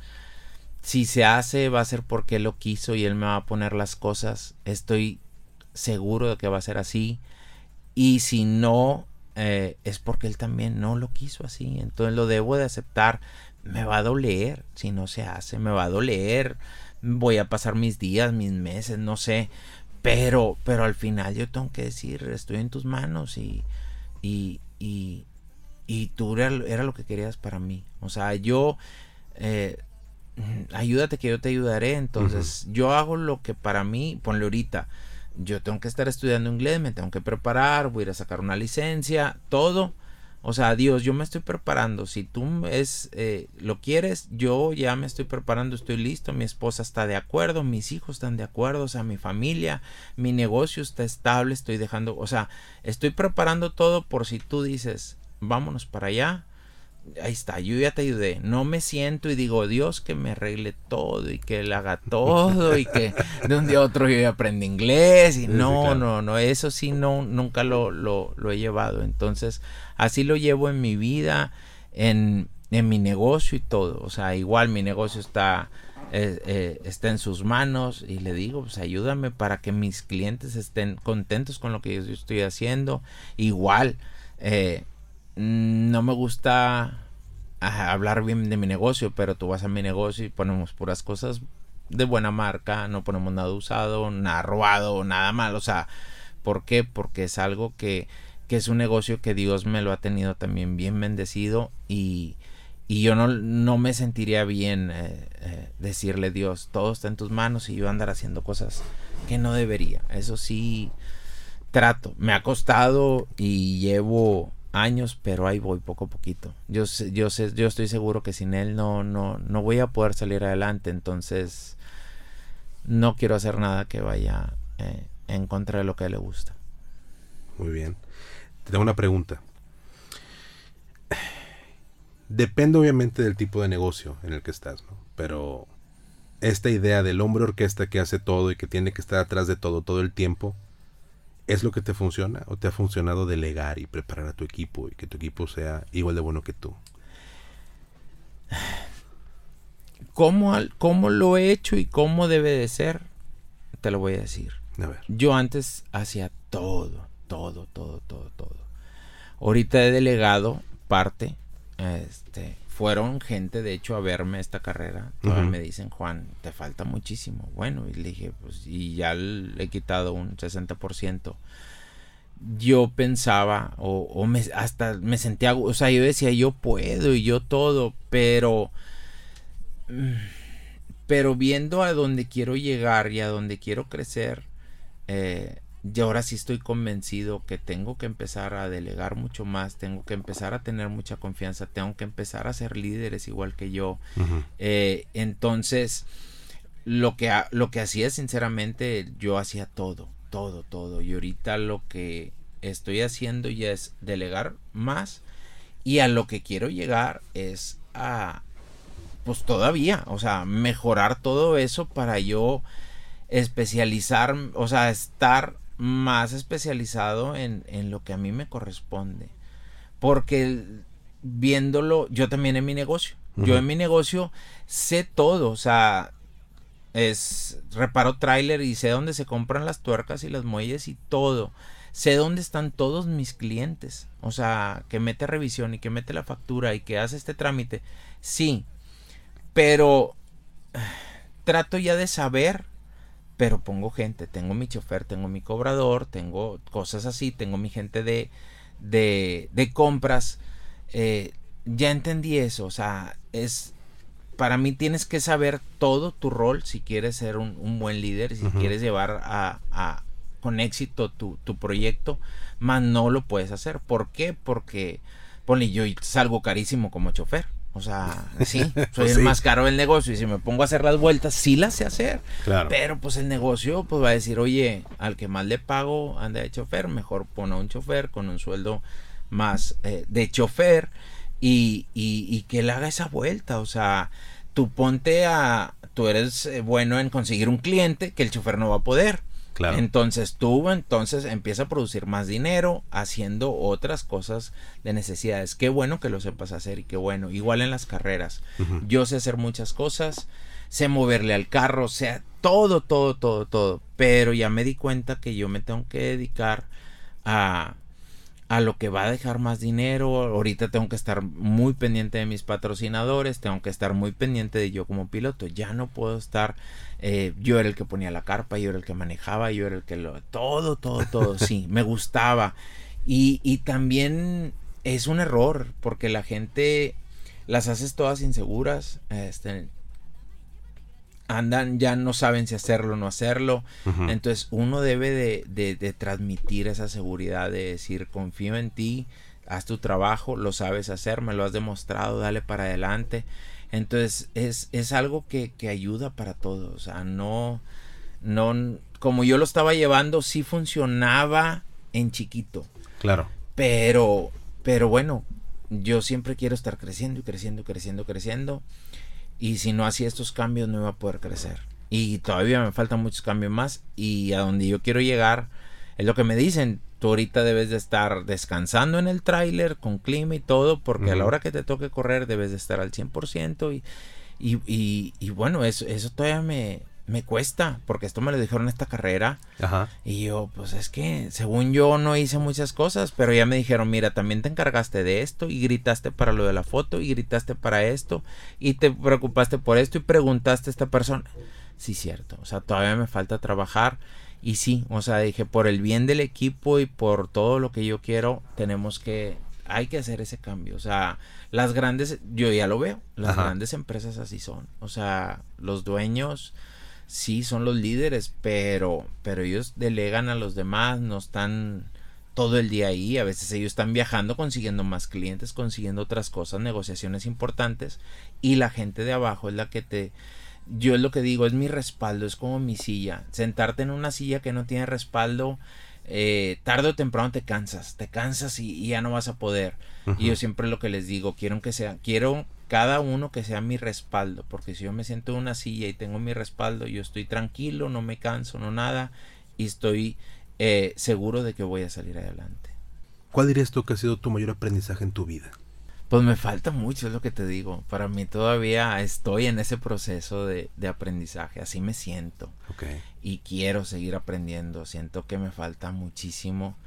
si se hace va a ser porque Él lo quiso y Él me va a poner las cosas, estoy seguro de que va a ser así, y si no, eh, es porque Él también no lo quiso así, entonces lo debo de aceptar, me va a doler si no se hace, me va a doler. Voy a pasar mis días, mis meses, no sé, pero, pero al final yo tengo que decir, estoy en tus manos y, y, y, y tú era, lo que querías para mí. O sea, yo, eh, ayúdate que yo te ayudaré. Entonces, yo hago lo que para mí, ponle ahorita, yo tengo que estar estudiando inglés, me tengo que preparar, voy a ir a sacar una licencia, todo o sea, Dios, yo me estoy preparando. Si tú es, eh, lo quieres, yo ya me estoy preparando, estoy listo. Mi esposa está de acuerdo, mis hijos están de acuerdo, o sea, mi familia, mi negocio está estable, estoy dejando, o sea, estoy preparando todo por si tú dices, vámonos para allá ahí está, yo ya te ayudé. No me siento y digo, Dios que me arregle todo y que él haga todo y que de un día a otro yo ya aprendí inglés y no, no, no, eso sí no, nunca lo, lo, he llevado. Entonces, así lo llevo en mi vida, en, en mi negocio y todo. O sea, igual mi negocio está, eh, eh, está en sus manos y le digo, pues ayúdame para que mis clientes estén contentos con lo que yo estoy haciendo. Igual, eh, no me gusta hablar bien de mi negocio, pero tú vas a mi negocio y ponemos puras cosas de buena marca, no ponemos nada usado, nada robado, nada mal, o sea, ¿por qué? Porque es algo que, que es un negocio que Dios me lo ha tenido también bien bendecido y, y yo no, no, me sentiría bien eh, eh, decirle Dios, todo está en tus manos y yo andar haciendo cosas que no debería. Eso sí, trato. Me ha costado y llevo años, pero ahí voy poco a poquito. Yo yo sé, yo estoy seguro que sin él no, no, no voy a poder salir adelante, entonces no quiero hacer nada que vaya eh, en contra de lo que le gusta. Muy bien. Te tengo una pregunta. Depende obviamente del tipo de negocio en el que estás, ¿no? Pero esta idea del hombre orquesta que hace todo y que tiene que estar atrás de todo todo el tiempo, ¿Es lo que te funciona o te ha funcionado delegar y preparar a tu equipo y que tu equipo sea igual de bueno que tú? ¿Cómo, cómo lo he hecho y cómo debe de ser? Te lo voy a decir. A ver. Yo antes hacía todo, todo, todo, todo, todo. Ahorita he delegado parte este, fueron gente, de hecho, a verme esta carrera. Me dicen, Juan, te falta muchísimo. Bueno, y le dije, pues, y ya le he quitado un 60%. Yo pensaba, o, me, hasta me sentía, o sea, yo decía, yo puedo y yo todo, pero, mm, pero viendo a dónde quiero llegar y a dónde quiero crecer, eh, y ahora sí estoy convencido que tengo que empezar a delegar mucho más, tengo que empezar a tener mucha confianza, tengo que empezar a ser líderes igual que yo. Eh, entonces, lo que, lo que hacía sinceramente, yo hacía todo, todo, todo. Y ahorita lo que estoy haciendo ya es delegar más y a lo que quiero llegar es a, pues todavía, o sea, mejorar todo eso para yo especializar, o sea, estar más especializado en, lo que a mí me corresponde. Porque viéndolo, yo también en mi negocio. Yo en mi negocio sé todo, o sea, es reparo tráiler y sé dónde se compran las tuercas y las muelles y todo. Sé dónde están todos mis clientes. O sea, que mete revisión y que mete la factura y que hace este trámite. Sí. Pero trato ya de saber pero pongo gente, tengo mi chofer, tengo mi cobrador, tengo cosas así, tengo mi gente de, de, de compras. Eh, ya entendí eso, o sea, es, para mí tienes que saber todo tu rol si quieres ser un, buen líder, si quieres llevar a, a, con éxito tu, tu proyecto, más no lo puedes hacer. ¿Por qué? Porque, ponle, yo salgo carísimo como chofer. O sea, [LAUGHS] sí, soy pues el más caro del negocio y si me pongo a hacer las vueltas, sí las sé hacer. Claro. Pero pues el negocio pues va a decir, oye, al que más le pago anda de chofer, mejor pone a un chofer con un sueldo más eh, de chofer y, y, y que él haga esa vuelta. O sea, tú ponte a, tú eres eh, bueno en conseguir un cliente que el chofer no va a poder. Entonces tú entonces empieza a producir más dinero haciendo otras cosas de necesidades. Qué bueno que lo sepas hacer y qué bueno. Igual en las carreras. Yo sé hacer muchas cosas, sé moverle al carro, sea, todo, todo, todo, todo. Pero ya me di cuenta que yo me tengo que dedicar a a lo que va a dejar más dinero. Ahorita tengo que estar muy pendiente de mis patrocinadores, tengo que estar muy pendiente de yo como piloto. Ya no puedo estar, eh, yo era el que ponía la carpa, yo era el que manejaba, yo era el que lo... Todo, todo, todo, [LAUGHS] sí, me gustaba. Y, y también es un error, porque la gente las haces todas inseguras. Este, andan, ya no saben si hacerlo o no hacerlo. Entonces uno debe de, transmitir esa seguridad de decir, confío en ti, haz tu trabajo, lo sabes hacer, me lo has demostrado, dale para adelante. Entonces es, es algo que, que ayuda para todos. O sea, no, no, como yo lo estaba llevando, sí funcionaba en chiquito. Claro. Pero, pero bueno, yo siempre quiero estar creciendo y creciendo, creciendo, creciendo. Y si no hacía estos cambios no iba a poder crecer. Y todavía me faltan muchos cambios más. Y a donde yo quiero llegar es lo que me dicen. Tú ahorita debes de estar descansando en el tráiler con clima y todo. Porque a la hora que te toque correr debes de estar al 100%. Y, y, y, y bueno, eso, eso todavía me, me cuesta, porque esto me lo dijeron en esta carrera. Ajá. Y yo, pues es que, según yo, no hice muchas cosas, pero ya me dijeron, mira, también te encargaste de esto, y gritaste para lo de la foto, y gritaste para esto, y te preocupaste por esto, y preguntaste a esta persona. Sí, cierto, o sea, todavía me falta trabajar. Y sí, o sea, dije, por el bien del equipo y por todo lo que yo quiero, tenemos que, hay que hacer ese cambio. O sea, las grandes, yo ya lo veo, las grandes empresas así son. O sea, los dueños sí son los líderes, pero, pero ellos delegan a los demás, no están todo el día ahí, a veces ellos están viajando, consiguiendo más clientes, consiguiendo otras cosas, negociaciones importantes, y la gente de abajo es la que te, yo es lo que digo, es mi respaldo, es como mi silla, sentarte en una silla que no tiene respaldo, eh, tarde o temprano te cansas, te cansas y, ya no vas a poder. Y yo siempre lo que les digo, quiero que sea, quiero cada uno que sea mi respaldo, porque si yo me siento en una silla y tengo mi respaldo, yo estoy tranquilo, no me canso, no nada, y estoy eh, seguro de que voy a salir adelante. ¿Cuál dirías tú que ha sido tu mayor aprendizaje en tu vida? Pues me falta mucho, es lo que te digo. Para mí todavía estoy en ese proceso de, aprendizaje, así me siento. Y quiero seguir aprendiendo, siento que me falta muchísimo.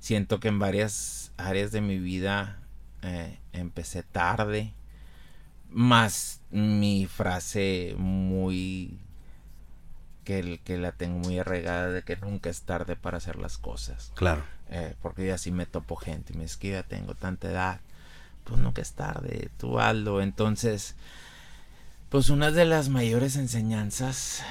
Siento que en varias áreas de mi vida eh, empecé tarde, más mi frase muy que, que la tengo muy arraigada de que nunca es tarde para hacer las cosas. Claro. Eh, porque yo así me topo gente y me esquiva, tengo tanta edad. Pues nunca es tarde, tú hazlo. Entonces, pues una de las mayores enseñanzas,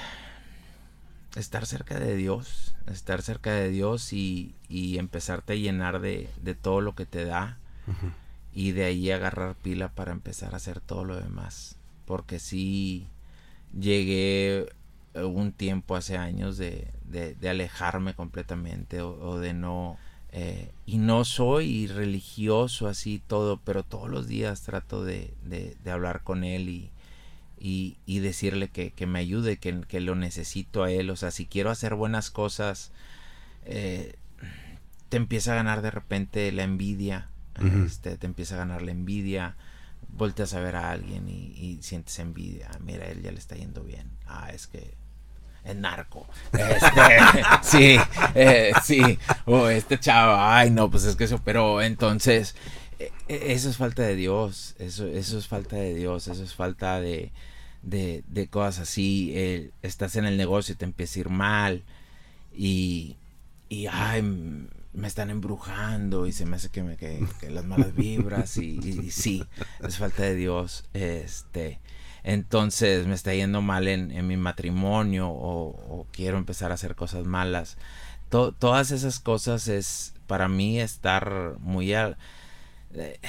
estar cerca de Dios, estar cerca de Dios y, y empezarte a llenar de, de, todo lo que te da y de ahí agarrar pila para empezar a hacer todo lo demás. Porque si llegué un tiempo hace años de, de, alejarme completamente o, de no... Eh, y no soy religioso así todo, pero todos los días trato de, de hablar con él y, y, y decirle que, que, me ayude, que, que, lo necesito a él. O sea, si quiero hacer buenas cosas, eh, te empieza a ganar de repente la envidia, este, te empieza a ganar la envidia, volteas a ver a alguien y, sientes envidia. Mira, él ya le está yendo bien. Ah, es que es narco. Este, [LAUGHS] sí, eh, sí. O este chavo, ay, no, pues es que eso, pero entonces, eh, eso es falta de Dios. Eso, eso es falta de Dios. Eso es falta de, de, de cosas así. estás en el negocio y te empieza a ir mal. Y, y ay, me están embrujando y se me hace que me que, las malas vibras y, sí, es falta de Dios. Este entonces me está yendo mal en, mi matrimonio o, quiero empezar a hacer cosas malas. todas esas cosas es para mí estar muy al, eh,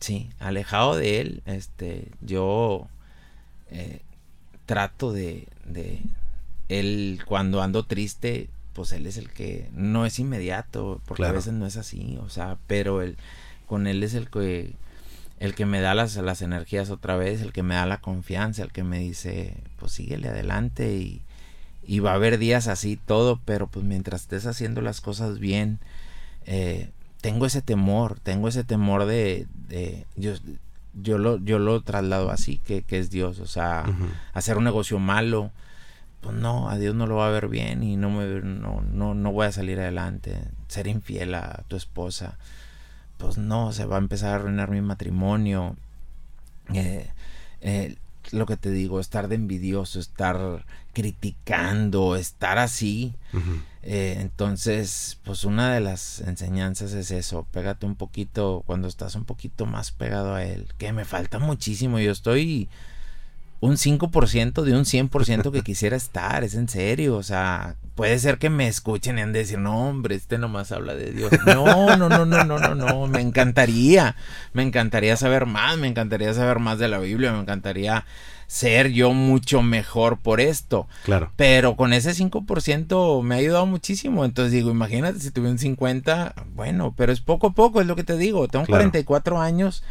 sí, alejado de él. Este, yo eh, trato de, de él cuando ando triste, pues él es el que no es inmediato, porque a veces no es así, o sea, pero él con él es el que el que me da las, las energías otra vez, el que me da la confianza, el que me dice, pues síguele adelante y, y va a haber días así todo, pero pues mientras estés haciendo las cosas bien, eh, tengo ese temor, tengo ese temor de, de yo, yo, lo, yo lo traslado así, que, que es Dios, o sea, hacer un negocio malo, pues no, a Dios no lo va a ver bien y no, me, no, no, no voy a salir adelante, ser infiel a tu esposa pues no, se va a empezar a arruinar mi matrimonio. Eh, eh, lo que te digo, estar de envidioso, estar criticando, estar así. Eh, entonces, pues una de las enseñanzas es eso, pégate un poquito cuando estás un poquito más pegado a él, que me falta muchísimo, yo estoy un 5% de un 100% que quisiera estar, es en serio, o sea, puede ser que me escuchen y han de decir, no, hombre, este nomás habla de Dios. No, no, no, no, no, no, no, me encantaría, me encantaría saber más, me encantaría saber más de la Biblia, me encantaría ser yo mucho mejor por esto. Claro. Pero con ese 5% me ha ayudado muchísimo. Entonces digo, imagínate si tuve un 50, bueno, pero es poco a poco, es lo que te digo. Tengo 44 años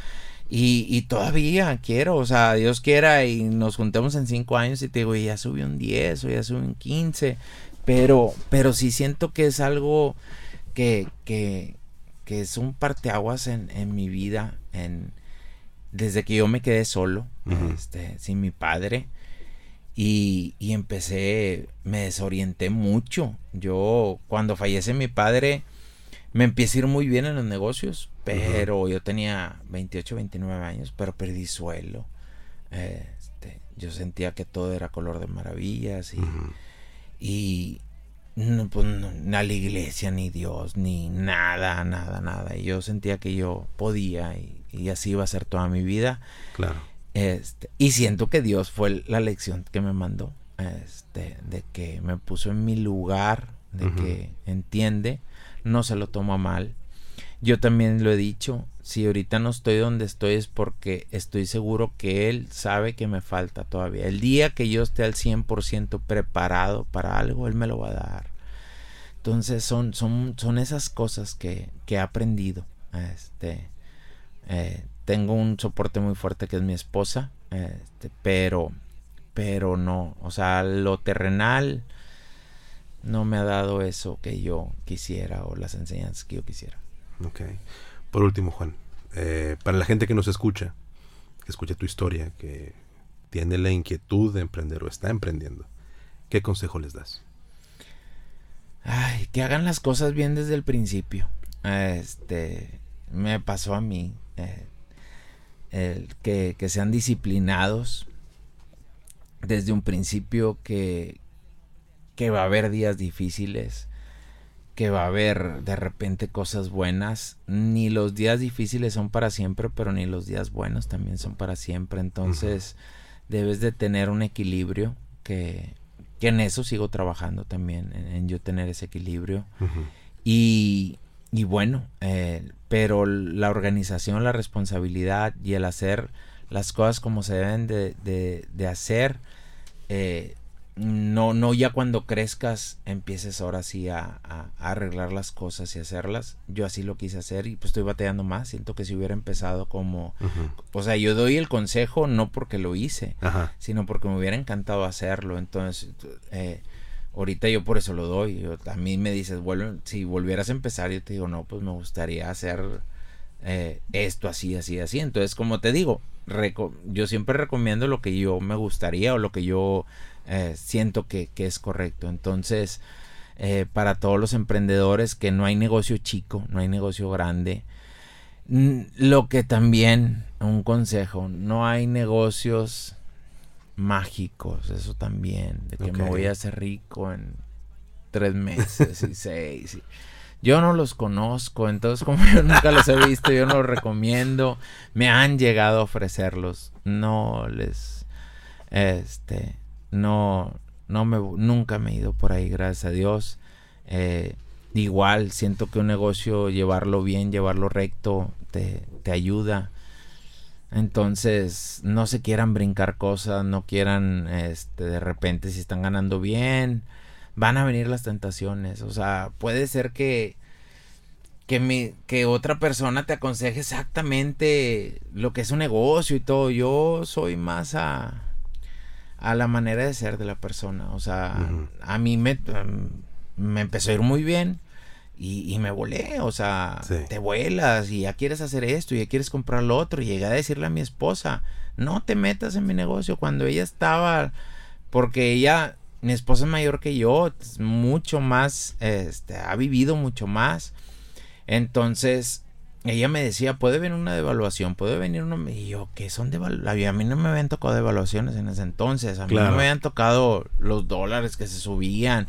y, todavía quiero, o sea, Dios quiera y nos juntemos en 5 años y te digo, ya subí un 10 o ya subí un 15 pero, pero sí siento que es algo que, que, que es un parteaguas en, en mi vida, en, desde que yo me quedé solo, este, sin mi padre. Y, y, empecé, me desorienté mucho. Yo, cuando fallece mi padre, me empecé a ir muy bien en los negocios, pero yo tenía 28, 29 años, pero perdí suelo. Este, yo sentía que todo era color de maravillas y, y no, pues, ni a la iglesia, ni Dios, ni nada, nada, nada. Y yo sentía que yo podía y, así iba a ser toda mi vida. Claro. Este, y siento que Dios fue la lección que me mandó. Este, de que me puso en mi lugar, de que entiende, no se lo toma mal. Yo también lo he dicho, si ahorita no estoy donde estoy es porque estoy seguro que Él sabe que me falta todavía. El día que yo esté al 100% preparado para algo, Él me lo va a dar. Entonces son, son, son esas cosas que, que he aprendido. Este, eh, tengo un soporte muy fuerte que es mi esposa, este, pero, pero no, o sea, lo terrenal no me ha dado eso que yo quisiera o las enseñanzas que yo quisiera. Ok. Por último, Juan, eh, para la gente que nos escucha, que escucha tu historia, que tiene la inquietud de emprender o está emprendiendo, ¿qué consejo les das? Ay, que hagan las cosas bien desde el principio. Este, me pasó a mí eh, que, que, sean disciplinados desde un principio que, que va a haber días difíciles, que va a haber de repente cosas buenas. Ni los días difíciles son para siempre, pero ni los días buenos también son para siempre. Entonces debes de tener un equilibrio que, que, en eso sigo trabajando también, en, yo tener ese equilibrio. y, y, bueno, eh, pero la organización, la responsabilidad y el hacer las cosas como se deben de, de, de hacer, eh, no, no ya cuando crezcas empieces ahora sí a, arreglar las cosas y hacerlas. Yo así lo quise hacer y pues estoy bateando más. Siento que si hubiera empezado como... O sea, yo doy el consejo no porque lo hice, sino porque me hubiera encantado hacerlo. Entonces, eh, ahorita yo por eso lo doy. a mí me dices, vuelve, si volvieras a empezar, yo te digo, no, pues me gustaría hacer eh, esto así, así, así. Entonces, como te digo, yo siempre recomiendo lo que yo me gustaría o lo que yo eh, siento que, es correcto. Entonces, eh, para todos los emprendedores, que no hay negocio chico, no hay negocio grande. Lo que también, un consejo, no hay negocios mágicos, eso también, de que me voy a hacer rico en tres meses y [LAUGHS] seis. Yo no los conozco, entonces como yo nunca los he visto, yo no los recomiendo. Me han llegado a ofrecerlos, no les, este, no, no me, nunca me he ido por ahí, gracias a Dios. Eh, igual, siento que un negocio, llevarlo bien, llevarlo recto, te, te ayuda. Entonces, no se quieran brincar cosas, no quieran, este, de repente, si están ganando bien, van a venir las tentaciones. O sea, puede ser que, que, que otra persona te aconseje exactamente lo que es un negocio y todo. Yo soy más a, a la manera de ser de la persona. O sea, a mí me, em, me empezó a ir muy bien. Y, me volé, o sea, te vuelas y ya quieres hacer esto y ya quieres comprar lo otro. Y llegué a decirle a mi esposa, no te metas en mi negocio cuando ella estaba, porque ella, mi esposa es mayor que yo, mucho más, este, ha vivido mucho más. Entonces, ella me decía, puede venir una devaluación, puede venir una... Y yo, ¿qué son devaluaciones? A mí no me habían tocado devaluaciones en ese entonces, a mí no me habían tocado los dólares que se subían.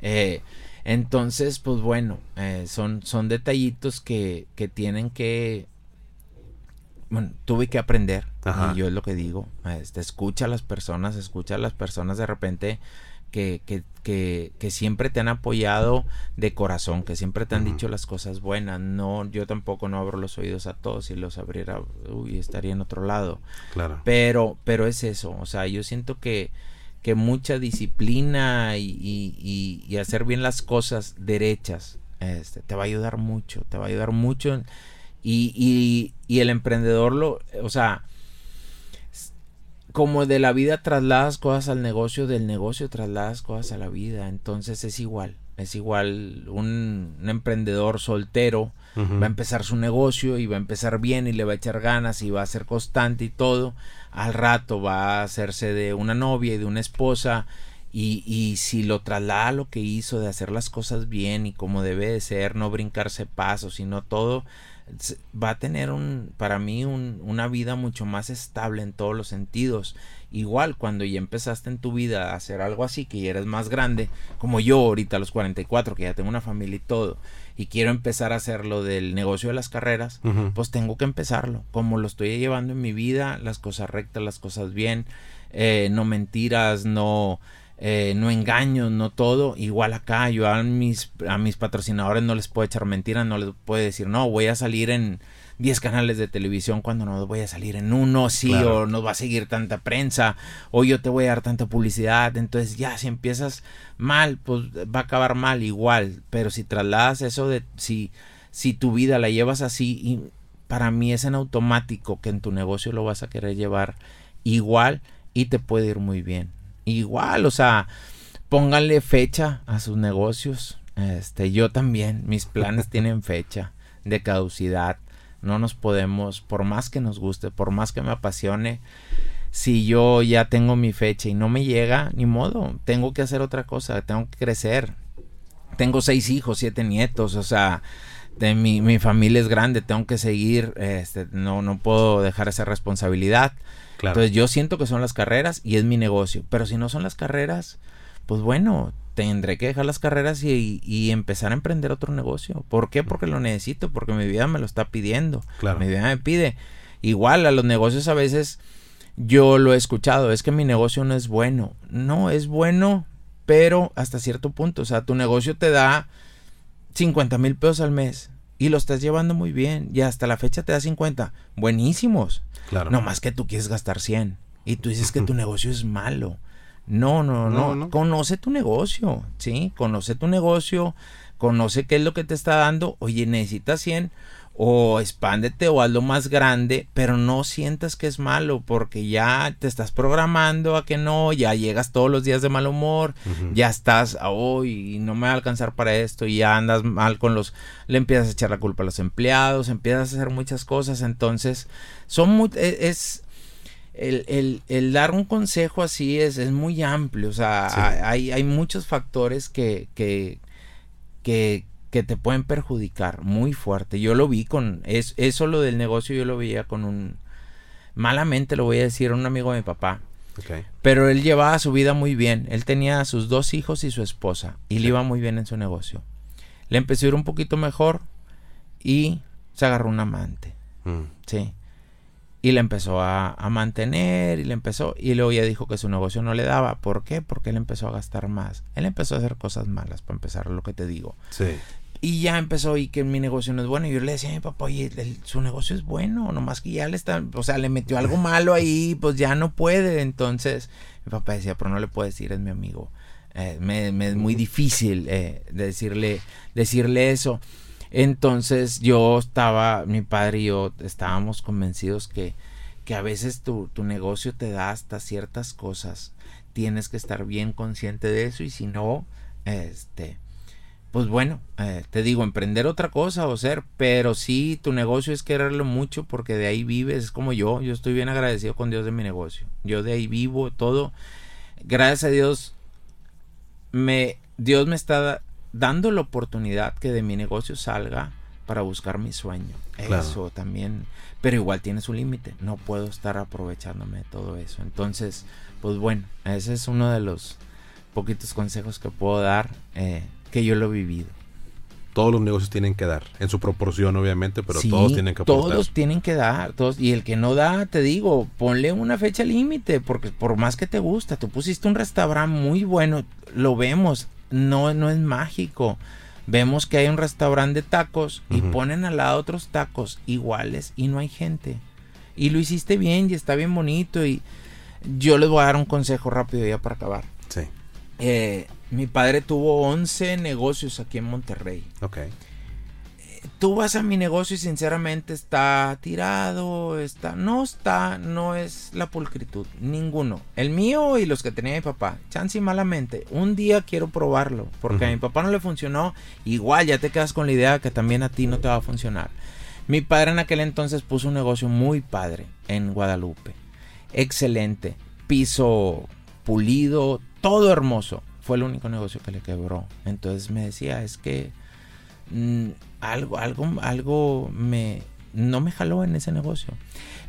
Eh, entonces, pues bueno, eh, son, son detallitos que, que tienen que... Bueno, tuve que aprender, y yo es lo que digo, este, escucha a las personas, escucha a las personas de repente que, que, que, que, siempre te han apoyado de corazón, que siempre te han dicho las cosas buenas. No, yo tampoco no abro los oídos a todos y los abriera, uy, estaría en otro lado. Claro. Pero, pero es eso, o sea, yo siento que, que mucha disciplina y, y, y, hacer bien las cosas derechas este, te va a ayudar mucho, te va a ayudar mucho. Y, y, y el emprendedor lo, o sea, como de la vida trasladas cosas al negocio, del negocio trasladas cosas a la vida. Entonces es igual. Es igual un, emprendedor soltero va a empezar su negocio y va a empezar bien y le va a echar ganas y va a ser constante y todo. Al rato va a hacerse de una novia y de una esposa y, y si lo traslada lo que hizo de hacer las cosas bien y como debe de ser, no brincarse pasos, sino todo, va a tener un, para mí un, una vida mucho más estable en todos los sentidos. Igual cuando ya empezaste en tu vida a hacer algo así, que ya eres más grande, como yo ahorita a los 44, que ya tengo una familia y todo, y quiero empezar a hacer lo del negocio de las carreras, pues tengo que empezarlo. Como lo estoy llevando en mi vida, las cosas rectas, las cosas bien, eh, no mentiras, no eh, no engaño, no todo. Igual acá, yo a mis, a mis patrocinadores no les puedo echar mentiras, no les puedo decir, no, voy a salir en 10 canales de televisión cuando no voy a salir en uno, sí, o no va a seguir tanta prensa, o yo te voy a dar tanta publicidad. Entonces, ya, si empiezas mal, pues va a acabar mal igual. Pero si trasladas eso de, si, si tu vida la llevas así, y para mí es en automático que en tu negocio lo vas a querer llevar igual y te puede ir muy bien igual, o sea, pónganle fecha a sus negocios. Este, yo también, mis planes tienen fecha de caducidad. No nos podemos, por más que nos guste, por más que me apasione, si yo ya tengo mi fecha y no me llega, ni modo, tengo que hacer otra cosa, tengo que crecer. Tengo seis hijos, siete nietos, o sea, de mi, mi familia es grande, tengo que seguir, este, no, no puedo dejar esa responsabilidad. Entonces yo siento que son las carreras y es mi negocio. Pero si no son las carreras, pues bueno, tendré que dejar las carreras y, y, empezar a emprender otro negocio. ¿Por qué? Porque lo necesito, porque mi vida me lo está pidiendo. Claro. Mi vida me pide. Igual a los negocios a veces yo lo he escuchado, es que mi negocio no es bueno. No, es bueno, pero hasta cierto punto. O sea, tu negocio te da 50 mil pesos al mes y lo estás llevando muy bien y hasta la fecha te da 50. Buenísimos. Claro. No más que tú quieres gastar 100 y tú dices que tu [LAUGHS] negocio es malo. No, no, no, no, Conoce tu negocio, ¿sí? Conoce tu negocio, conoce qué es lo que te está dando. Oye, necesitas 100 o expándete o hazlo más grande, pero no sientas que es malo porque ya te estás programando a que no, ya llegas todos los días de mal humor, ya estás, hoy no me va a alcanzar para esto y ya andas mal con los, le empiezas a echar la culpa a los empleados, empiezas a hacer muchas cosas, entonces son muy, e, es, el, el, dar un consejo así es, es muy amplio, o sea, hay, hay muchos factores que, que, que, que te pueden perjudicar muy fuerte. Yo lo vi con es, eso lo del negocio yo lo veía con un malamente lo voy a decir un amigo de mi papá. Pero él llevaba su vida muy bien. Él tenía a sus dos hijos y su esposa y le iba muy bien en su negocio. Le empezó a ir un poquito mejor y se agarró un amante. Mm. Sí. Y le empezó a, a, mantener y le empezó y luego ya dijo que su negocio no le daba. ¿Por qué? Porque él empezó a gastar más. Él empezó a hacer cosas malas, para empezar, lo que te digo. Sí. Y ya empezó y que mi negocio no es bueno. Y yo le decía a mi papá, oye, su negocio es bueno, nomás que ya le está, o sea, le metió algo [LAUGHS] malo ahí, pues ya no puede. Entonces, mi papá decía, pero no le puedo decir, es mi amigo. Eh, me, es muy difícil eh, decirle, decirle eso. Entonces yo estaba, mi padre y yo estábamos convencidos que, que a veces tu, tu negocio te da hasta ciertas cosas. Tienes que estar bien consciente de eso y si no, este, pues bueno, eh, te digo, emprender otra cosa o ser, pero sí, tu negocio es quererlo mucho porque de ahí vives, es como yo, yo estoy bien agradecido con Dios de mi negocio, yo de ahí vivo todo, gracias a Dios, me, Dios me está dando la oportunidad que de mi negocio salga para buscar mi sueño, eso también, pero igual tiene su límite, no puedo estar aprovechándome de todo eso, entonces, pues bueno, ese es uno de los poquitos consejos que puedo dar. Eh, que yo lo he vivido. Todos los negocios tienen que dar, en su proporción obviamente, pero todos tienen que aportar. Todos tienen que dar, todos, y el que no da, te digo, ponle una fecha límite, porque por más que te gusta, tú pusiste un restaurante muy bueno, lo vemos, no, no es mágico. Vemos que hay un restaurante de tacos y ponen al lado otros tacos iguales y no hay gente. Y lo hiciste bien y está bien bonito y yo les voy a dar un consejo rápido ya para acabar. Sí. Eh, mi padre tuvo 11 negocios aquí en Monterrey. Ok. Tú vas a mi negocio y sinceramente está tirado, está, no está, no es la pulcritud, ninguno. El mío y los que tenía mi papá, chance y malamente. Un día quiero probarlo, porque a mi papá no le funcionó, igual ya te quedas con la idea que también a ti no te va a funcionar. Mi padre en aquel entonces puso un negocio muy padre en Guadalupe. Excelente, piso pulido, todo hermoso fue el único negocio que le quebró. Entonces me decía, es que mm, algo, algo, algo me, no me jaló en ese negocio.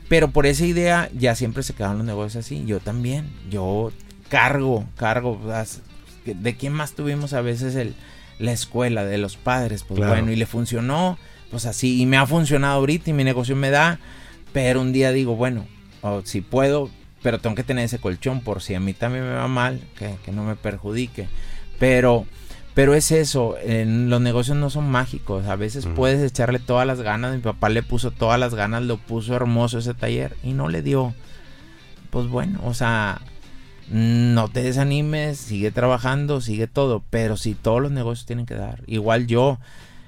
Pero por esa idea ya siempre se quedaron los negocios así. Yo también, yo cargo, cargo. ¿De quién más tuvimos a veces el, la escuela? De los padres. Pues bueno, y le funcionó, pues así. Y me ha funcionado ahorita y mi negocio me da. Pero un día digo, bueno, si puedo, pero tengo que tener ese colchón por si a mí también me va mal, que, no me perjudique. Pero, pero es eso, en los negocios no son mágicos, a veces puedes echarle todas las ganas, mi papá le puso todas las ganas, lo puso hermoso ese taller y no le dio. Pues bueno, o sea, no te desanimes, sigue trabajando, sigue todo, pero si todos los negocios tienen que dar. Igual yo,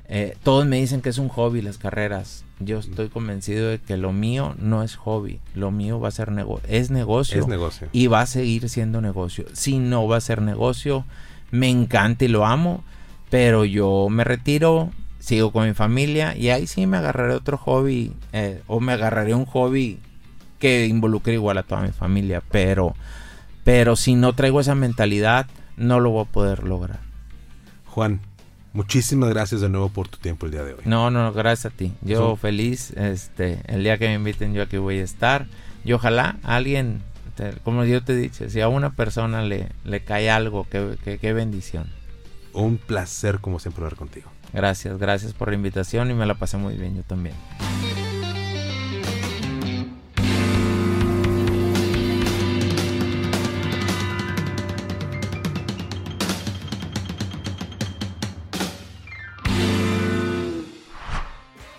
eh, todos me dicen que es un hobby las carreras yo estoy convencido de que lo mío no es hobby, lo mío va a ser negocio, es negocio, es negocio y va a seguir siendo negocio. Si no va a ser negocio, me encanta y lo amo, pero yo me retiro, sigo con mi familia y ahí sí me agarraré otro hobby eh, o me agarraré un hobby que involucre igual a toda mi familia, pero pero si no traigo esa mentalidad no lo voy a poder lograr. Juan, Muchísimas gracias de nuevo por tu tiempo el día de hoy. No, no, gracias a ti. Yo feliz, este, el día que me inviten yo aquí voy a estar. Y ojalá alguien, como yo te he dicho, si a una persona le, le cae algo, qué bendición. Un placer como siempre hablar contigo. Gracias, gracias por la invitación y me la pasé muy bien yo también.